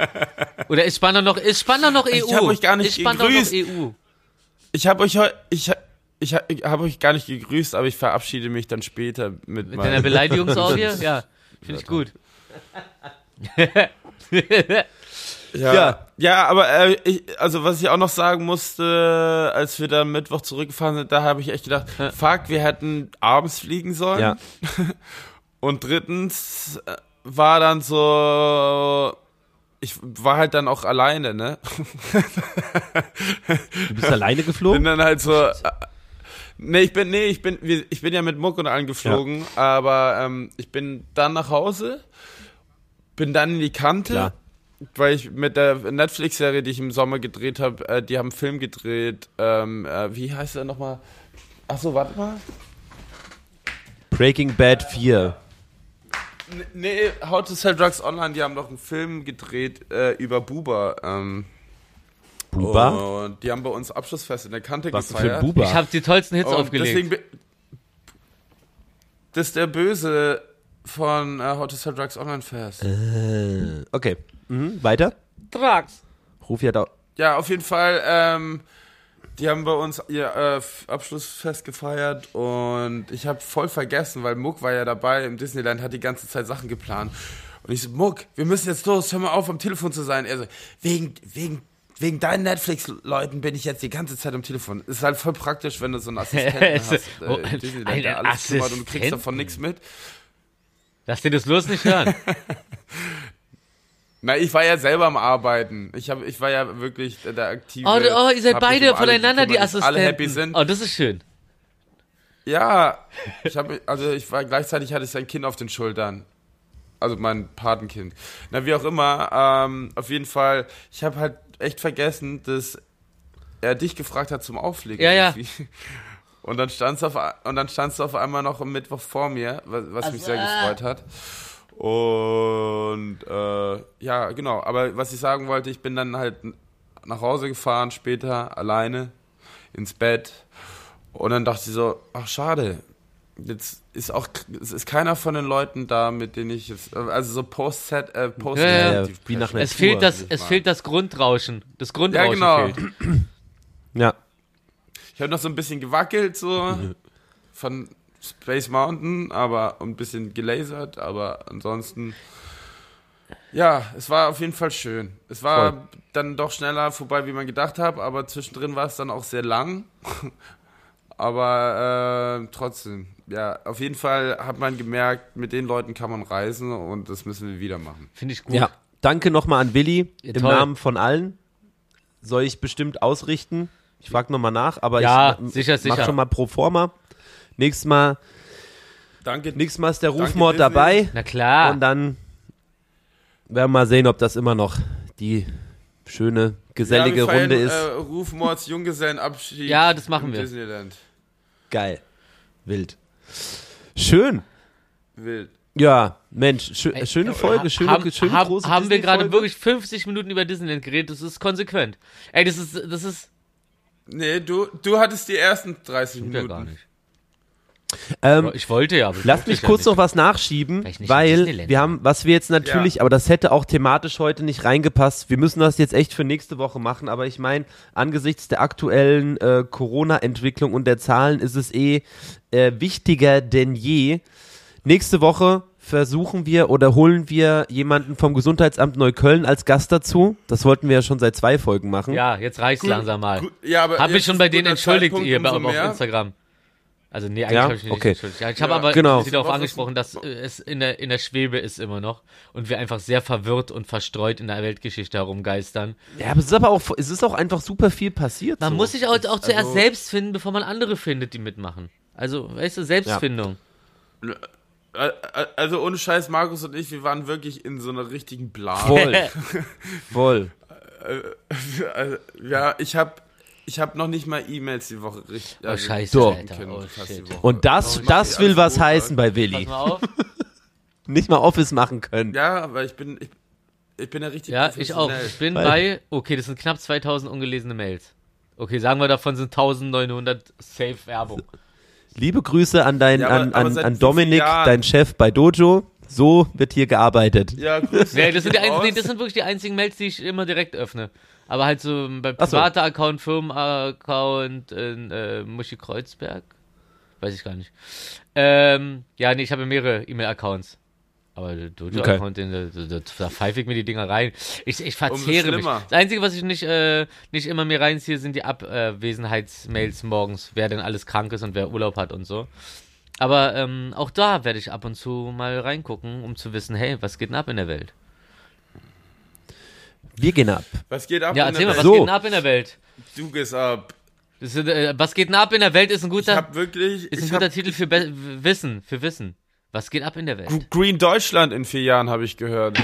[LAUGHS] Oder ist Spandau noch, ist Spandau noch EU? Ich hab euch gar nicht ist Spandau gegrüßt. noch E EU? Ich habe euch heu- ich ich, ich habe euch gar nicht gegrüßt, aber ich verabschiede mich dann später mit, Mit deiner Beleidigungsorgie? [LAUGHS] Ja, finde ich gut. Ja, Ja. ja. aber äh, ich, also was ich auch noch sagen musste, als wir dann Mittwoch zurückgefahren sind, da habe ich echt gedacht, fuck, wir hätten abends fliegen sollen. ja. [LAUGHS] Und drittens äh, war dann so, ich war halt dann auch alleine, ne? Du bist alleine bin geflogen? dann halt so. Äh, nee, ich bin, nee, ich bin, ich bin ja mit Muck und allen geflogen, aber ähm, ich bin dann nach Hause, bin dann in die Kante, Klar. Weil ich mit der Netflix-Serie, die ich im Sommer gedreht habe, äh, die haben einen Film gedreht, ähm, äh, wie heißt der nochmal? Achso, warte mal. Breaking Bad 4. N- Nee, How to Sell Drugs Online, die haben noch einen Film gedreht äh, über Buba. Ähm, Buba? Und die haben bei uns Abschlussfest in der Kante Was für gefeiert. ein Buba? Ich habe die tollsten Hits Und aufgelegt. deswegen das ist der Böse von äh, How to Sell Drugs Online Fest. Äh, okay. Mhm, weiter? Drugs. Rufi hat auch. Ja, auf jeden Fall. Ähm, die haben bei uns ihr äh, Abschlussfest gefeiert und ich habe voll vergessen, weil Muck war ja dabei im Disneyland, hat die ganze Zeit Sachen geplant. Und ich so, Muck, wir müssen jetzt los, hör mal auf, am Telefon zu sein. Er so, wegen, wegen, wegen deinen Netflix-Leuten bin ich jetzt die ganze Zeit am Telefon. Ist halt voll praktisch, wenn du so einen Assistenten [LAUGHS] hast, Oh, äh, im Disneyland, der alles kümmert und du kriegst davon nichts mit. Lass dir das bloß nicht hören. [LAUGHS] Na, ich war ja selber am Arbeiten. Ich, hab, ich war ja wirklich der, der aktive. Oh, oh ihr seid beide um voneinander, die Assistenten. Alle happy sind. Oh, das ist schön. Ja, ich habe, also ich war gleichzeitig hatte ich sein Kind auf den Schultern. Also mein Patenkind. Na, wie auch immer, ähm, auf jeden Fall, ich habe halt echt vergessen, dass er dich gefragt hat zum Auflegen. Ja, ja. irgendwie. Und dann standst du auf, und dann standst du auf einmal noch am Mittwoch vor mir, was, was mich sehr gefreut hat. Und äh, ja, genau. Aber was ich sagen wollte, ich bin dann halt nach Hause gefahren später alleine ins Bett und dann dachte ich so, ach schade, jetzt ist auch es ist keiner von den Leuten da, mit denen ich jetzt also so post set äh, post Ja, ja. Ja, wie nach Pressure. Es fehlt das, es fehlt das Grundrauschen. Das ja Grundrauschen genau. fehlt. Ja. Ich habe noch so ein bisschen gewackelt so von Space Mountain, aber ein bisschen gelasert, aber ansonsten ja, es war auf jeden Fall schön. Es war Voll. dann doch schneller vorbei, wie man gedacht hat, aber zwischendrin war es dann auch sehr lang. [LAUGHS] Aber äh, trotzdem, ja, auf jeden Fall hat man gemerkt, mit den Leuten kann man reisen und das müssen wir wieder machen. Finde ich gut. Ja, danke nochmal an Willi Ja, im toll. Namen von allen. Soll ich bestimmt ausrichten. Ich frage nochmal nach, aber Ja, ich sicher, mach sicher. schon mal pro forma. Nächstes Mal, Danke. nächstes Mal ist der Danke, Rufmord Disney. dabei. Na klar. Und dann werden wir mal sehen, ob das immer noch die schöne, gesellige ja, wir feiern, Runde ist. Äh, Rufmords Junggesellenabschied. Ja, das machen wir. Disneyland. Geil. Wild. Schön. Wild. Ja, Mensch, schö Ey, schöne äh, Folge, schöne, haben, schöne haben, große Haben wir gerade wirklich 50 Minuten über Disneyland geredet? Das ist konsequent. Ey, das ist, das ist. Nee, du, du hattest die ersten 30 Ja, Minuten. gar nicht. Ähm, Ich wollte ja, aber ich Lass mich ja kurz nicht. noch was nachschieben, Weil wir haben, was wir jetzt natürlich, Ja. aber das hätte auch thematisch heute nicht reingepasst. Wir müssen das jetzt echt für nächste Woche machen, aber ich meine, angesichts der aktuellen äh, Corona-Entwicklung und der Zahlen ist es eh äh, wichtiger denn je. Nächste Woche versuchen wir oder holen wir jemanden vom Gesundheitsamt Neukölln als Gast dazu. Das wollten wir ja schon seit zwei Folgen machen. Ja, jetzt reicht's Gut, langsam mal. gut, ja, aber Hab mich schon bei denen entschuldigt, ihr umso auf mehr. Instagram. Also nee, eigentlich Ja? habe ich mich Okay. nicht entschuldigt. Ja, Ich habe Ja, aber genau. sie darauf angesprochen, dass äh, es in der, in der Schwebe ist immer noch und wir einfach sehr verwirrt und verstreut in der Weltgeschichte herumgeistern. Ja, aber es ist aber auch, es ist auch einfach super viel passiert. Man so. muss sich auch, auch zuerst also- selbst finden, bevor man andere findet, die mitmachen. Also, weißt du, Selbstfindung. Äh, äh, Also ohne Scheiß, Markus und ich, wir waren wirklich in so einer richtigen Blase. Voll. [LAUGHS] Voll. Also, ja, ich habe ich hab noch nicht mal E-Mails die Woche richtig. Oh, scheiße, So. Alter. Oh. Und das, Oh, das will was heißen bei Pass Willi. mal auf. [LAUGHS] Nicht mal Office machen können. Ja, aber ich bin, ich, ich bin ja richtig Ja, ich auch. Ich bin Weil- bei, okay, das sind knapp 2000 ungelesene Mails. Okay, sagen wir davon sind 1900 Safe Werbung. Liebe Grüße an dein, Ja, aber- an, aber an, an Dominik, Jahren? dein Chef bei Dojo. So wird hier gearbeitet. Ja, Grüße [LAUGHS] Nee, das sind, die einzigen, nee, das sind wirklich die einzigen Mails, die ich immer direkt öffne. Aber halt so bei Ach so. privater Account, Firmenaccount in äh, Muschi Kreuzberg. Weiß ich gar nicht. Ähm, ja, nee, ich habe mehrere E-Mail-Accounts. Aber der Dojo-Account, den, da, da, da pfeife ich mir die Dinger rein. Ich, ich verzehre mich. Das Einzige, was ich nicht, äh, nicht immer mir reinziehe, sind die Abwesenheitsmails morgens, wer denn alles krank ist und wer Urlaub hat und so. Aber ähm, auch da werde ich ab und zu mal reingucken, um zu wissen, hey, was geht denn ab in der Welt? Wir gehen ab. Was geht ab Ja, in erzähl der mal, was Welt? So. geht denn ab in der Welt? Du gehst ab. Das ist, äh, was geht denn ab in der Welt ist ein Ich guter, hab wirklich. ist ein ich guter hab, Titel für Be Wissen, für Wissen. Was geht ab in der Welt? Green Deutschland in vier Jahren habe ich gehört.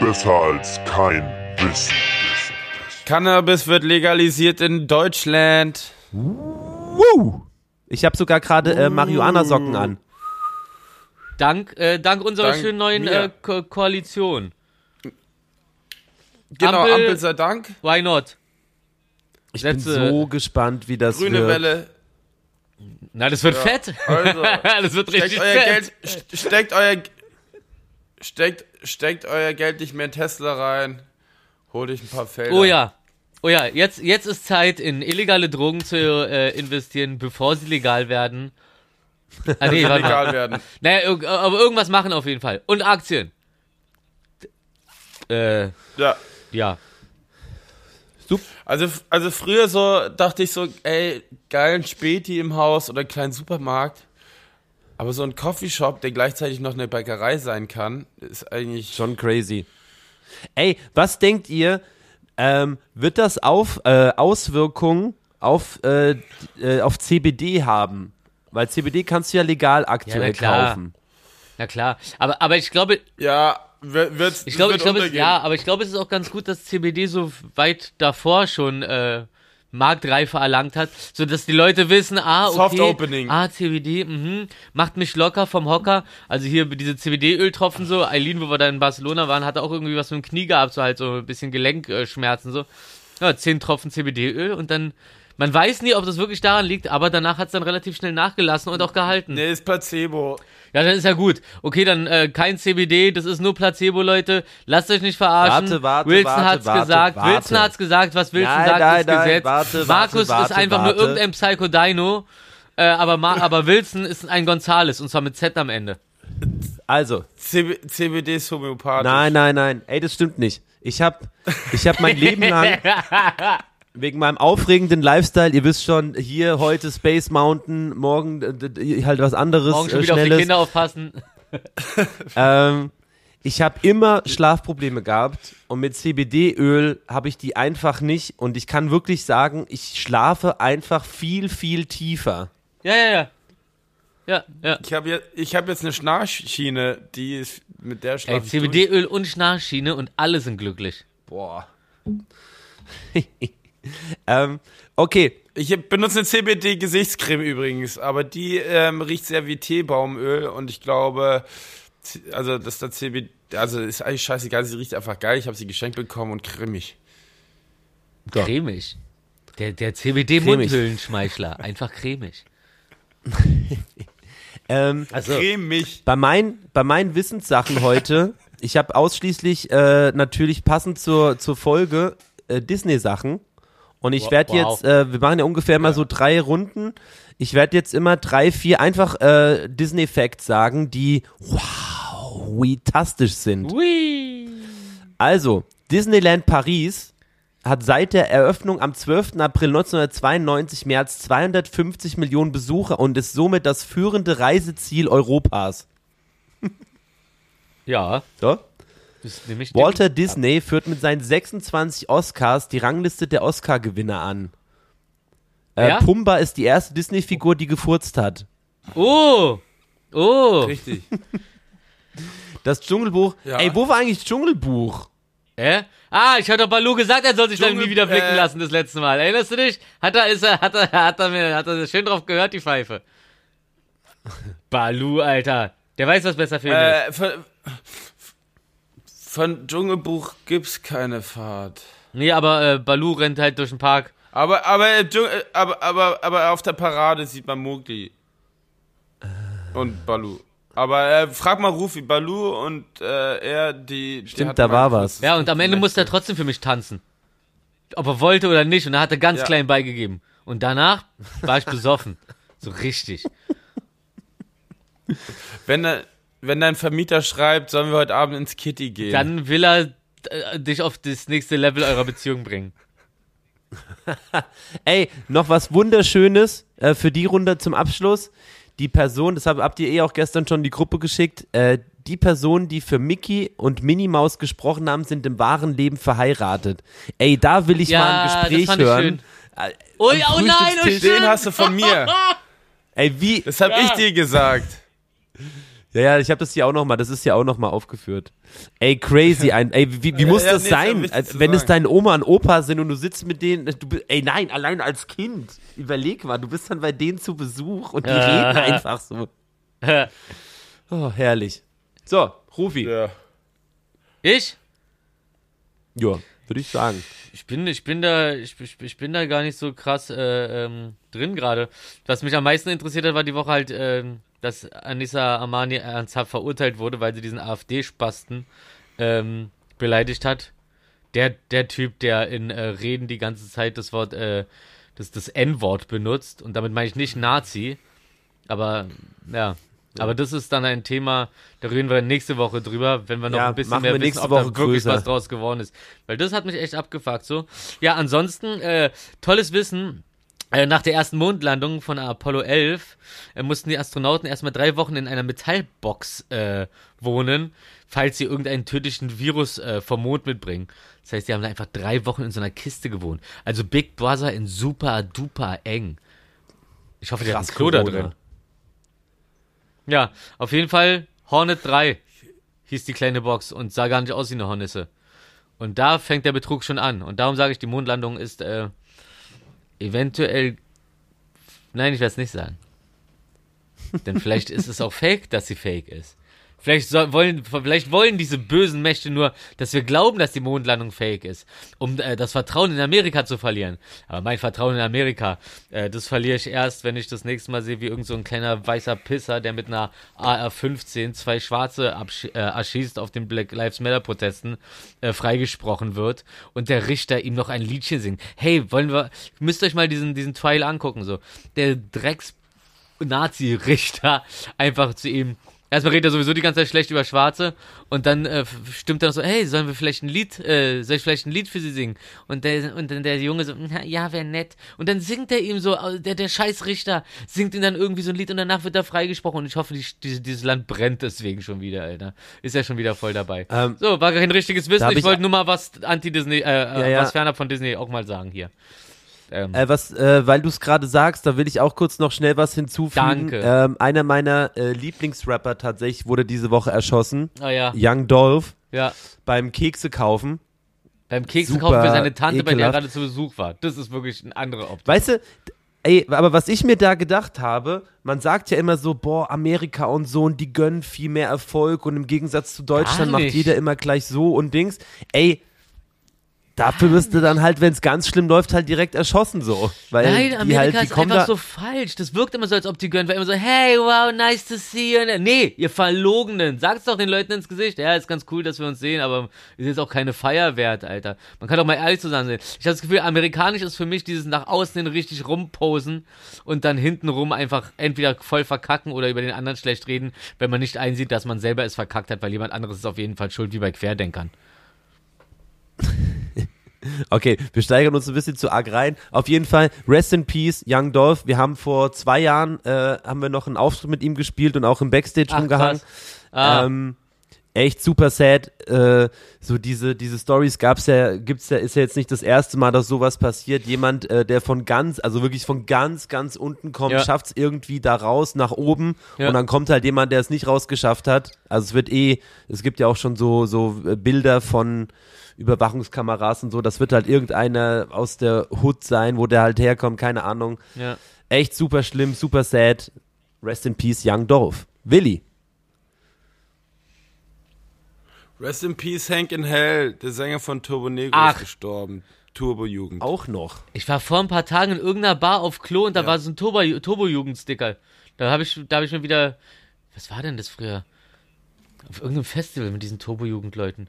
Besser als kein Wissen. Cannabis wird legalisiert in Deutschland. Woo! Ich habe sogar gerade äh, Marihuana-Socken an. Dank, äh, dank unserer Dank schönen neuen äh, Ko Koalition. Genau, Ampel- Ampel, sei Dank. Why not? Ich bin Letzte- so gespannt, wie das Grüne wird. Welle. Na, das wird fett. Also, [LAUGHS] das wird steckt richtig euer fett. Geld, st- steckt euer, steckt, steckt euer Geld nicht mehr in Tesla rein. Holt euch ein paar Felder. Oh ja. Oh ja, jetzt, jetzt ist Zeit, in illegale Drogen zu äh, investieren, bevor sie legal werden. Ah, nee. [LAUGHS] Legal werden. Naja, aber irgendwas machen auf jeden Fall. Und Aktien. Äh, Ja. ja. Also, also früher so dachte ich so, ey, geilen Späti im Haus oder einen kleinen Supermarkt. Aber so ein Coffeeshop, der gleichzeitig noch eine Bäckerei sein kann, ist eigentlich Schon crazy. Ey, was denkt ihr, ähm, wird das auf, äh, Auswirkungen auf, äh, äh, auf CBD haben? Weil CBD kannst du ja legal aktuell na klar. kaufen. Na klar. Aber, aber ich glaube, Ja, wird, ich glaube, wird ich glaube, es, untergehen. ja, aber ich glaube, es ist auch ganz gut, dass CBD so weit davor schon äh, Marktreife erlangt hat, so dass die Leute wissen, ah, okay, Soft Opening. ah, CBD, mhm, macht mich locker vom Hocker. Also hier diese CBD-Öltropfen so, Eileen, wo wir da in Barcelona waren, hatte auch irgendwie was mit dem Knie gehabt, so halt so ein bisschen Gelenkschmerzen so. Ja, zehn Tropfen CBD-Öl und dann, man weiß nie, ob das wirklich daran liegt, aber danach hat es dann relativ schnell nachgelassen und auch gehalten. Nee, ist Placebo. Ja, dann ist ja gut. Okay, dann äh, kein CBD, das ist nur Placebo, Leute. Lasst euch nicht verarschen. Warte, warte, Wilson warte, hat's warte, gesagt. warte. Wilson hat's gesagt. Was Wilson Nein, sagt, nein, ist nein, Gesetz. warte, Markus warte, ist einfach warte. nur irgendein Psycho-Dino. Äh, aber, Ma [LAUGHS] aber Wilson ist ein Gonzales und zwar mit Z am Ende. Also, CB CBD ist homöopathisch. nein, nein, nein. Ey, das stimmt nicht. Ich hab, ich hab mein Leben lang, [LAUGHS] wegen meinem aufregenden Lifestyle, ihr wisst schon, hier heute Space Mountain, morgen halt was anderes, Morgen schon äh, wieder auf die Schnelles. Kinder aufpassen. [LAUGHS] [LAUGHS] Ähm, ich habe immer Schlafprobleme gehabt und mit CBD-Öl habe ich die einfach nicht und ich kann wirklich sagen, ich schlafe einfach viel, viel tiefer. Ja, ja, ja. Ja, ja. Ich habe jetzt, ich hab jetzt eine Schnarchschiene, die ist mit der Ey, schlafe. CBD-Öl und Schnarchschiene und alle sind glücklich. Boah. [LAUGHS] ähm, okay, Ich benutze eine CBD-Gesichtscreme übrigens, aber die ähm, riecht sehr wie Teebaumöl und ich glaube, also dass da CBD, also ist eigentlich scheißegal, sie riecht einfach geil. Ich habe sie geschenkt bekommen und cremig. Ja. Cremig. Der, der Cremig. CBD-Mundhüllenschmeichler. Einfach cremig. [LAUGHS] ähm, Cremig. bei, mein, bei meinen Wissenssachen heute, ich habe ausschließlich äh, natürlich passend zur, zur Folge äh, Disney-Sachen. Und ich Wow. werde jetzt, äh, wir machen ja ungefähr mal so drei Runden. Ich werde jetzt immer drei, vier einfach äh, Disney-Facts sagen, die wow, tastisch sind. Ui. Also, Disneyland Paris hat seit der Eröffnung am 12. April 1992 mehr als 250 Millionen Besucher und ist somit das führende Reiseziel Europas. Ja, So? Walter Disney führt mit seinen 26 Oscars die Rangliste der Oscar-Gewinner an. Äh, Ja? Pumba ist die erste Disney-Figur, die gefurzt hat. Oh. Oh. Richtig. [LAUGHS] Das Dschungelbuch. Ja. Ey, wo war eigentlich Dschungelbuch? Hä? Ah, ich hatte doch Balu gesagt, er soll sich dann nie wieder blicken äh, lassen das letzte Mal. Erinnerst du dich? Hat er, ist er, hat er, hat er, mir, hat er schön drauf gehört, die Pfeife. [LAUGHS] Balu, Alter. Der weiß, was besser für ihn ist. äh, von, Dschungelbuch gibt's keine Fahrt. Nee, aber äh, Balu rennt halt durch den Park. Aber, aber, Dschungel- äh, aber, aber, aber auf der Parade sieht man Mowgli. Und Balu. Aber äh, frag mal Rufi, Balu und äh, er, die. die Stimmt, hatten da war was. Ja, und am Ende musste er trotzdem für mich tanzen. Ob er wollte oder nicht. Und er hat er ganz Ja. klein beigegeben. Und danach war ich besoffen. So richtig. Wenn, er- wenn dein Vermieter schreibt, sollen wir heute Abend ins Kitty gehen. Dann will er äh, dich auf das nächste Level eurer Beziehung bringen. [LAUGHS] Ey, noch was Wunderschönes äh, für die Runde zum Abschluss. Die Person, das hab, habt ihr eh auch gestern schon in die Gruppe geschickt, äh, die Personen, die für Mickey und Minnie Maus gesprochen haben, sind im wahren Leben verheiratet. Ey, da will ich Ja, mal ein das Gespräch fand ich hören. schön. Äh, Oh, ja, oh nein, oh shit. Den hast du von mir. [LAUGHS] Ey, wie? Das hab ich dir gesagt. Ja, ja, ich habe das hier auch noch mal, das ist ja auch noch mal aufgeführt. Ey, crazy, ein, ey, wie, wie [LAUGHS] muss Ja, das nee, sein, wichtig als, zu wenn es deine Oma und Opa sind und du sitzt mit denen, du, bist- ey, nein, allein als Kind, überleg mal, du bist dann bei denen zu Besuch und die [LAUGHS] reden einfach so. [LAUGHS] Oh, herrlich. So, Rufi. Ja, Ja. Würde ich sagen. Ich bin, ich bin da, ich, ich, bin da gar nicht so krass äh, ähm, drin gerade. Was mich am meisten interessiert hat, war die Woche halt, ähm, dass Anissa Armani ernsthaft verurteilt wurde, weil sie diesen AfD-Spasten ähm, beleidigt hat. Der, der Typ, der in äh, Reden die ganze Zeit das Wort, äh, das, das N-Wort benutzt. Und damit meine ich nicht Nazi. Aber, ja. Aber das ist dann ein Thema, da reden wir nächste Woche drüber, wenn wir noch Ja, ein bisschen mehr wissen, ob Woche da wirklich größer. was draus geworden ist. Weil das hat mich echt abgefuckt so. Ja, ansonsten, äh, tolles Wissen. Äh, nach der ersten Mondlandung von Apollo 11 äh, mussten die Astronauten erstmal drei Wochen in einer Metallbox äh, wohnen, falls sie irgendeinen tödlichen Virus äh, vom Mond mitbringen. Das heißt, die haben da einfach drei Wochen in so einer Kiste gewohnt. Also Big Brother in super duper eng. Ich hoffe, der hat ein Klo da drin. Ja, auf jeden Fall Hornet 3 hieß die kleine Box und sah gar nicht aus wie eine Hornisse. Und da fängt der Betrug schon an. Und darum sage ich, die Mondlandung ist äh, eventuell. Nein, ich werde es nicht sagen. [LAUGHS] Denn vielleicht ist es auch fake, dass sie fake ist. Vielleicht, soll, wollen, vielleicht wollen diese bösen Mächte nur, dass wir glauben, dass die Mondlandung fake ist, um äh, das Vertrauen in Amerika zu verlieren. Aber mein Vertrauen in Amerika, äh, das verliere ich erst, wenn ich das nächste Mal sehe, wie irgend so ein kleiner weißer Pisser, der mit einer AR-15 zwei Schwarze äh, erschießt auf den Black Lives Matter Protesten, äh, freigesprochen wird und der Richter ihm noch ein Liedchen singt. Hey, wollen wir, müsst euch mal diesen, diesen Trial angucken, so. Der Drecks Nazi-Richter [LAUGHS] einfach zu ihm Erstmal redet er sowieso die ganze Zeit schlecht über Schwarze und dann äh, stimmt er noch so, hey, sollen wir vielleicht ein Lied, äh, soll ich vielleicht ein Lied für sie singen? Und der und dann der Junge so, "Na, ja, wäre nett. Und dann singt er ihm so, der der Scheißrichter singt ihm dann irgendwie so ein Lied und danach wird er freigesprochen und ich hoffe, die, die, dieses Land brennt deswegen schon wieder, Alter. Ist ja schon wieder voll dabei. Ähm, so, war kein richtiges Wissen. Ich wollte nur mal was anti-Disney, äh, äh, ja. was fernab von Disney auch mal sagen hier. Ähm, Äh, was, äh, weil du es gerade sagst, da will ich auch kurz noch schnell was hinzufügen. Danke. Ähm, einer meiner äh, Lieblingsrapper tatsächlich wurde diese Woche erschossen. ah ja, Young Dolph ja. beim Kekse kaufen. Beim Kekse Super kaufen für seine Tante, bei der er ekelhaft. gerade zu Besuch war. Das ist wirklich eine andere Optik. Weißt du, ey, aber was ich mir da gedacht habe, man sagt ja immer so, boah, Amerika und so und die gönnen viel mehr Erfolg und im Gegensatz zu Deutschland macht jeder immer gleich so und Dings. Ey, dafür wirst du dann halt, wenn es ganz schlimm läuft, halt direkt erschossen so. Weil Nein, die Amerika halt, die ist einfach so falsch. Das wirkt immer so, als ob die gönnen, weil immer so, hey, wow, nice to see you. Nee, ihr Verlogenen, sagt's doch den Leuten ins Gesicht. Ja, ist ganz cool, dass wir uns sehen, aber ist jetzt auch keine Feier wert, Alter. Man kann doch mal ehrlich zusammen sein. Ich habe das Gefühl, amerikanisch ist für mich dieses nach außen hin richtig rumposen und dann hintenrum einfach entweder voll verkacken oder über den anderen schlecht reden, wenn man nicht einsieht, dass man selber es verkackt hat, weil jemand anderes ist auf jeden Fall schuld, wie bei Querdenkern. Okay, wir steigern uns ein bisschen zu arg rein. Auf jeden Fall, Rest in Peace, Young Dolph. Wir haben vor zwei Jahren, äh, haben wir noch einen Auftritt mit ihm gespielt und auch im Backstage Ach, rumgehangen. krass. Ah. Ähm, echt super sad. Äh, so diese, diese Stories gab's ja, gibt's ja, ist ja jetzt nicht das erste Mal, dass sowas passiert. Jemand, äh, der von ganz, also wirklich von ganz, ganz unten kommt, Ja. schafft's irgendwie da raus nach oben Ja. und dann kommt halt jemand, der es nicht rausgeschafft hat. Also es wird eh, es gibt ja auch schon so, so äh, Bilder von Überwachungskameras und so. Das wird halt irgendeiner aus der Hood sein, wo der halt herkommt, keine Ahnung. Ja. Echt super schlimm, super sad. Rest in Peace, Young Dolph. Willi. Rest in Peace, Hank in Hell, der Sänger von Turbo Negro Ach. ist gestorben. Turbo Jugend. Auch noch. Ich war vor ein paar Tagen in irgendeiner Bar auf Klo und da war so ein Turbo- Turbo-Jugend-Sticker. Da habe ich, da hab ich mir wieder. Was war denn das früher? Auf irgendeinem Festival mit diesen Turbo-Jugend-Leuten.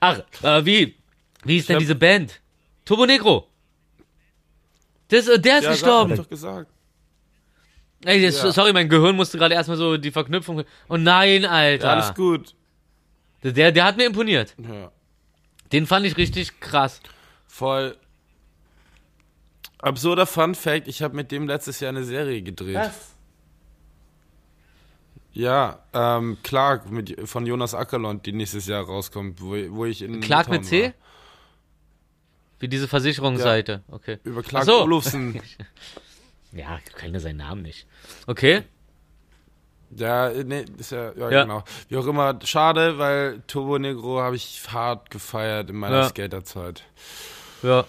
Ach, äh, wie? Wie ist denn diese Band? Turbo Negro. Das, äh, der ist ja, gestorben. Hab ich doch gesagt. Ey, das, Ja. sorry, mein Gehirn musste gerade erstmal so die Verknüpfung. Oh nein, Ja, Alter. alles gut. Der, der hat mir imponiert. Ja. Den fand ich richtig krass. Voll. Absurder Fun Fact, ich habe mit dem letztes Jahr eine Serie gedreht. Ja, ähm, Clark mit, von Jonas Ackerlund, die nächstes Jahr rauskommt, wo, wo ich in Clark mit Litauen C? Wie diese Versicherungsseite. Okay. War. Über Clark Ach so. Olufsen. [LAUGHS] Ja, ich kenne seinen Namen nicht. Okay. Ja, nee, ist ja, ja, Ja. genau. Wie auch immer, schade, weil Turbo Negro habe ich hart gefeiert in meiner Ja. Skaterzeit. Ja.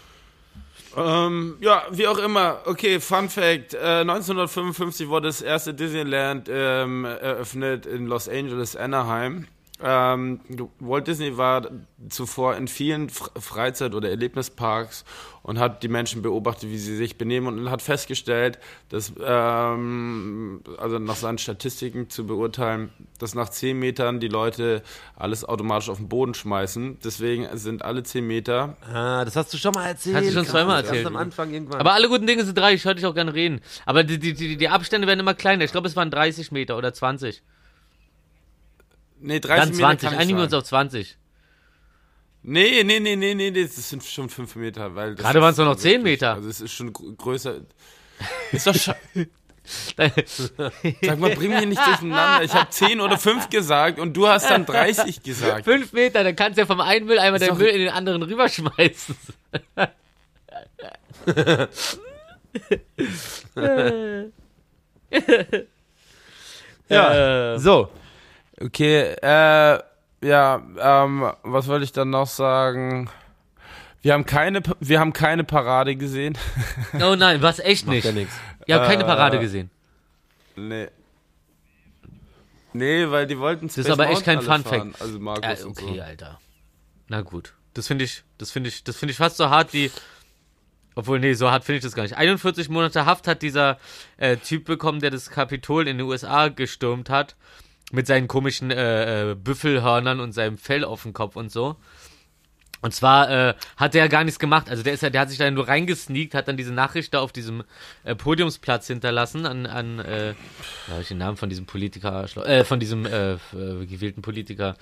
Ähm, ja, wie auch immer. Okay, Fun Fact. Äh, 1955 wurde das erste Disneyland ähm, eröffnet in Los Angeles, Anaheim. Ähm, Walt Disney war zuvor in vielen Freizeit- oder Erlebnisparks und hat die Menschen beobachtet, wie sie sich benehmen und hat festgestellt, dass, ähm, also nach seinen Statistiken zu beurteilen, dass nach 10 Metern die Leute alles automatisch auf den Boden schmeißen. Deswegen sind alle 10 Meter Ah, das hast du schon mal erzählt. Hast du schon zweimal erzählt. am Anfang irgendwann. Aber alle guten Dinge sind drei, ich höre dich auch gerne reden. Aber die, die, die, die Abstände werden immer kleiner. Ich glaube, es waren 30 Meter oder 20. Nee, 30 Dann Meter 20. kann ich Einigen wir uns auf 20. Nee, nee, nee, nee, nee, das sind schon 5 Meter. Weil Gerade ist waren's doch noch 10 wirklich- Meter. Also es ist schon gr- größer. [LAUGHS] Ist doch Sag mal, bring mich nicht durcheinander. Ich habe 10 oder 5 gesagt und du hast dann 30 gesagt. Fünf Meter, dann kannst du ja vom einen Mülleimer Ist den Müll in den anderen rüberschmeißen. [LAUGHS] [LAUGHS] ja, so. Okay, äh, ja, ähm, was wollte ich dann noch sagen? Wir haben keine, wir haben keine Parade gesehen. [LAUGHS] oh nein, was echt nicht. Ja, nix. Ihr habt keine Äh, Parade gesehen. nee. Nee, weil die wollten ist aber echt kein Fun Fact. Also Markus und okay, so. Alter. Na gut. Das finde ich, das finde ich, das finde ich fast so hart wie. Obwohl, nee, so hart finde ich das gar nicht. 41 Monate Haft hat dieser äh, Typ bekommen, der das Kapitol in den USA gestürmt hat. Mit seinen komischen äh, äh, Büffelhörnern und seinem Fell auf dem Kopf und so. Und zwar äh, hat der gar nichts gemacht. Also der ist ja, der hat sich da nur reingesneakt, hat dann diese Nachricht da auf diesem äh, Podiumsplatz hinterlassen an, an äh, da habe ich den Namen von diesem Politiker, äh, von diesem äh, äh, gewählten Politiker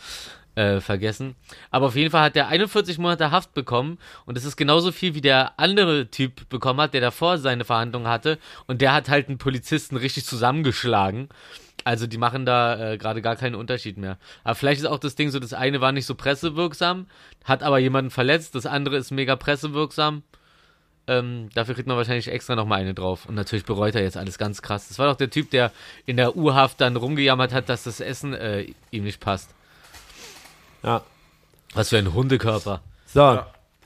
äh, vergessen. Aber auf jeden Fall hat der 41 Monate Haft bekommen und das ist genauso viel wie der andere Typ bekommen hat, der davor seine Verhandlung hatte und der hat halt einen Polizisten richtig zusammengeschlagen. Also die machen da äh, gerade gar keinen Unterschied mehr. Aber vielleicht ist auch das Ding so, das eine war nicht so pressewirksam, hat aber jemanden verletzt, das andere ist mega pressewirksam. Ähm, dafür kriegt man wahrscheinlich extra nochmal eine drauf. Und natürlich bereut er jetzt alles ganz krass. Das war doch der Typ, der in der U-Haft dann rumgejammert hat, dass das Essen äh, ihm nicht passt. Ja. Was für ein Hundekörper. So.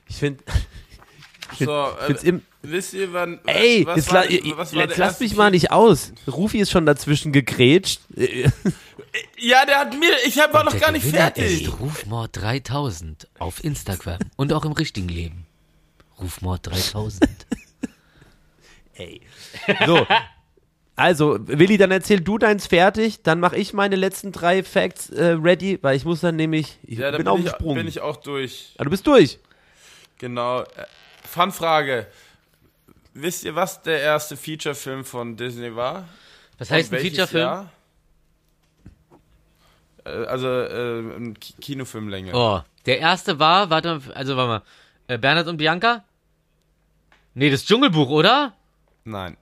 Ich finde, [LAUGHS] So, find's äh, im, wisst ihr, wann. ey, was jetzt, war la, was war jetzt erste mich mal nicht aus. Rufi ist schon dazwischen gegrätscht. Äh, Ja, der hat mir. Ich hab- war noch Der gar nicht Gewinner fertig. ist Rufmord 3000 auf Instagram und auch im richtigen Leben. Rufmord 3000. [LAUGHS] Ey. So. Also, Willi, dann erzähl du deins fertig, dann mache ich meine letzten drei Facts äh, ready, weil ich muss dann nämlich, ich Ja, bin bin, auf dem ich, Sprung. bin ich auch durch. ah, du bist durch. Genau. Äh, Fanfrage. Wisst ihr, was der erste Featurefilm von Disney war? Was heißt ein Featurefilm? Jahr? Äh, Also äh, ein Ki- Kinofilmlänge. Oh, der erste war, warte mal, also warte mal, äh, Bernhard und Bianca? Nee, das Dschungelbuch, oder? Nein.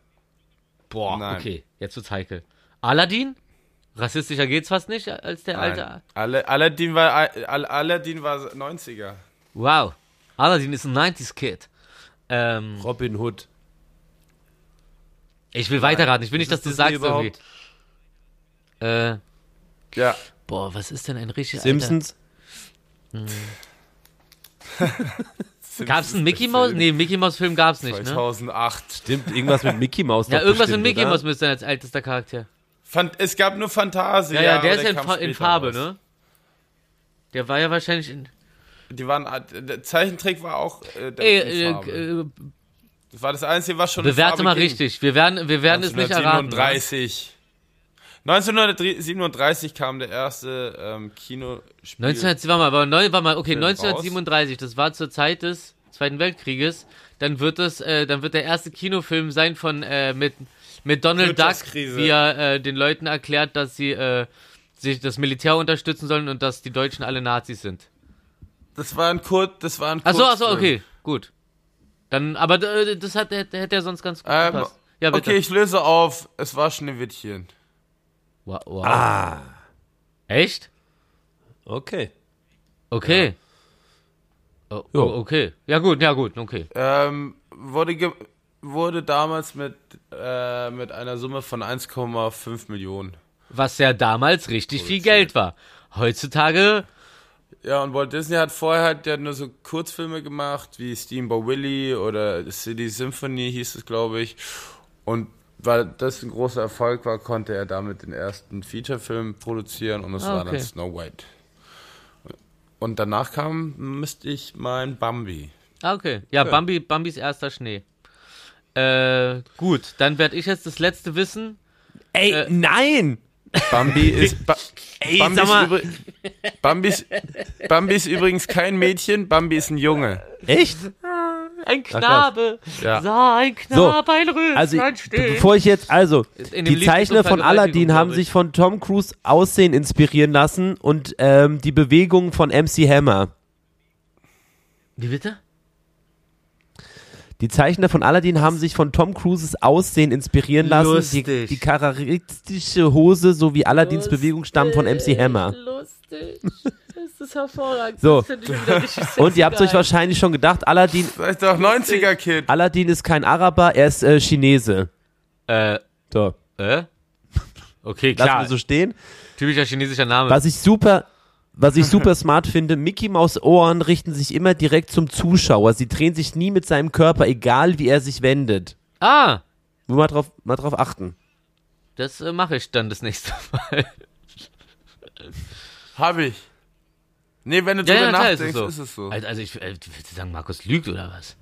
Boah, Nein. okay, jetzt wird's heikel. Aladdin? Rassistischer geht's fast nicht als der Nein. alte. Alle, Aladdin war Al- Aladdin war 90er. Wow. Aladdin ist ein 90s Kid. Ähm, Robin Hood. Ich will weiterraten. Ich will nicht, dass du das sagst überhaupt? irgendwie. Äh, Ja. boah, was ist denn ein richtig Simpsons. [LAUGHS] Gab's einen Mickey Mouse? Nee, Mickey Mouse Film gab's nicht, ne? 2008. Stimmt, irgendwas mit Mickey Mouse. Ja, irgendwas bestimmt, mit Mickey oder? Mouse müsste sein als ältester Charakter. Fan es gab nur Fantasie. Ja, ja, der ist ja in, in Farbe, raus. ne? Der war ja wahrscheinlich in. Die waren, der Zeichentrick war auch äh, der Ey, äh, äh, Das war das Einzige, was schon bewerte mal ging. richtig. Wir werden, wir werden es nicht erraten. ne? 1937. 1937 kam der erste ähm, Kinospiel. 1900, warte mal, aber neu, warte mal, okay, Film 1937, das war zur Zeit des Zweiten Weltkrieges. Dann wird es, äh, dann wird der erste Kinofilm sein von äh, mit mit Donald Duck, wie er äh, den Leuten erklärt, dass sie äh, sich das Militär unterstützen sollen und dass die Deutschen alle Nazis sind. Das war ein Kurt, das war ein Ach so, ach so, Kurzfilm. okay, gut. Dann, aber äh, das hat, der, der hätte ja sonst ganz gut Ähm, gepasst. Ja, bitte. okay, ich löse auf. Es war Schneewittchen. Wow, wow. Ah, Echt? okay. Okay. Oh, Jo. oh, okay. Ja gut, ja gut, okay. Ähm, wurde, ge wurde damals mit, äh, mit einer Summe von 1,5 Millionen. Was ja damals richtig viel Geld war. Heutzutage Ja, und Walt Disney hat vorher halt ja nur so Kurzfilme gemacht, wie Steamboat Willie oder City Symphony hieß es, glaube ich. Und weil das ein großer Erfolg war, konnte er damit den ersten Featurefilm produzieren und es Ah, war dann. Snow White. Und danach kam, müsste ich mein Bambi. Ah, okay. Ja, Bambi, Bambis erster Schnee. Äh, gut, dann werde ich jetzt das letzte wissen. Ey, Äh, nein! Bambi [LAUGHS] ist, ba Ey, Bambi, sag ist Bambi, ist, Bambi ist übrigens kein Mädchen, Bambi ist ein Junge. echt? Ein Knabe, Ja. sah ein Knabe ein Röslein Also, bevor ich jetzt, also, die Zeichner so von Aladdin haben sich von Tom Cruise Aussehen inspirieren lassen und ähm, die Bewegungen von MC Hammer. Wie bitte? Die Zeichner von Aladdin haben sich von Tom Cruises Aussehen inspirieren lassen. Die, Lustig. die charakteristische Hose sowie Aladdins Bewegung stammen von MC Hammer. Lustig. Das ist hervorragend. So. Das [LAUGHS] Und ihr habt euch wahrscheinlich schon gedacht, Aladdin, Vielleicht doch 90er-Kid. Aladdin ist kein Araber, er ist äh, Chinese. Äh, So, äh? Okay, lassen klar. wir so stehen. Typischer chinesischer Name. Was ich super, was ich [LAUGHS] super smart finde, Mickey Maus Ohren richten sich immer direkt zum Zuschauer. Sie drehen sich nie mit seinem Körper, egal wie er sich wendet. Ah, Nur mal drauf, mal drauf achten. das äh, mache ich dann das nächste [LAUGHS] Mal. Hab ich. Nee, wenn du Ja, drüber ja, nachdenkst, ist es so. ist es so. Also, also ich äh, willst du sagen, Markus lügt oder was?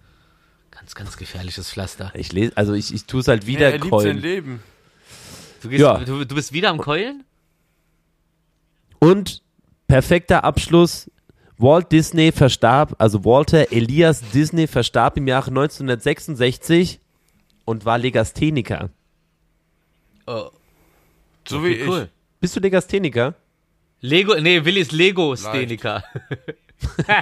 Ganz, ganz gefährliches Pflaster. Ich lese, also ich, ich tue es halt Nee, wieder er liebt sein keulen. Leben. Du, gehst, Ja. du, du bist wieder am Keulen? Und perfekter Abschluss. Walt Disney verstarb, also Walter Elias Disney verstarb im Jahre 1966 und war Legastheniker. Oh, So wie ich. cool. Bist du Legastheniker? Lego, nee, Willi ist Lego-Steniker. [LAUGHS] [LAUGHS]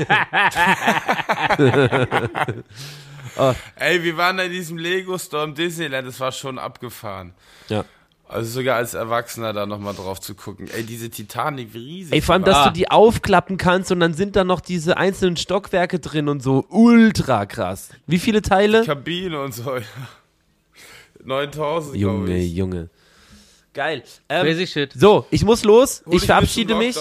Ey, wir waren da in diesem Lego Store im Disneyland, das war schon abgefahren. Ja. Also sogar als Erwachsener da nochmal drauf zu gucken. Ey, diese Titanic, wie riesig. Ey, vor allem, die dass war. du die aufklappen kannst und dann sind da noch diese einzelnen Stockwerke drin und so. Ultra krass. Wie viele Teile? Kabine und so. [LAUGHS] ja. 9000, glaube Junge, ich. Junge. Geil. Ähm, Crazy shit. so, ich muss los. Hol Ich verabschiede mich.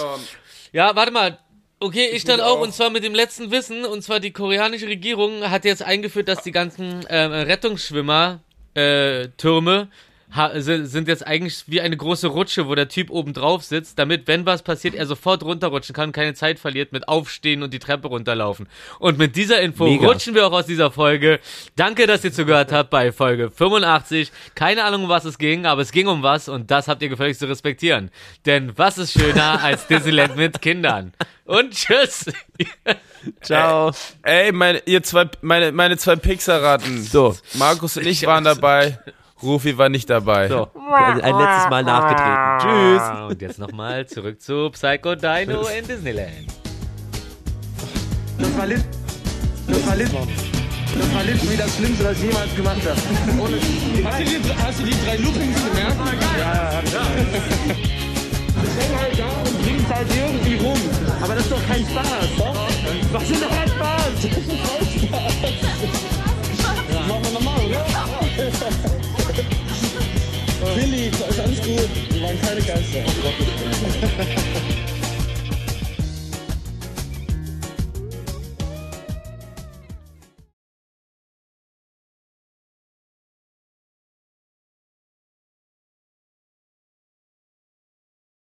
Ja, warte mal. Okay, ich dann mich auch, auch. und zwar mit dem letzten Wissen, und zwar die koreanische Regierung hat jetzt eingeführt, dass die ganzen ähm, Rettungsschwimmer äh, Türme sind, sind jetzt eigentlich wie eine große Rutsche, wo der Typ oben drauf sitzt, damit, wenn was passiert, er sofort runterrutschen kann, keine Zeit verliert mit Aufstehen und die Treppe runterlaufen. Und mit dieser Info Mega. rutschen wir auch aus dieser Folge. Danke, dass ihr zugehört habt bei Folge 85. Keine Ahnung, um was es ging, aber es ging um was und das habt ihr gefälligst zu respektieren. Denn was ist schöner als Disneyland mit Kindern? Und tschüss! Ciao. Ey, meine, ihr zwei, meine, meine zwei Pixar-Ratten. So. Markus und ich waren dabei. Rufi war nicht dabei. So, ein letztes Mal nachgetreten. Tschüss. Und jetzt nochmal zurück zu Psycho Dino in Disneyland. Das war Lit. Das war Lit. Das war Lit wie das Schlimmste, was ich jemals gemacht habe. Ohne Hast du die, hast du die drei Loopings gemerkt? Ich hänge halt da und bring's halt irgendwie rum. Aber das ist doch kein Spaß. Doch. Was ist doch kein Spaß? Das ist voll Spaß. Willi, ist alles gut. Wir waren keine Geister.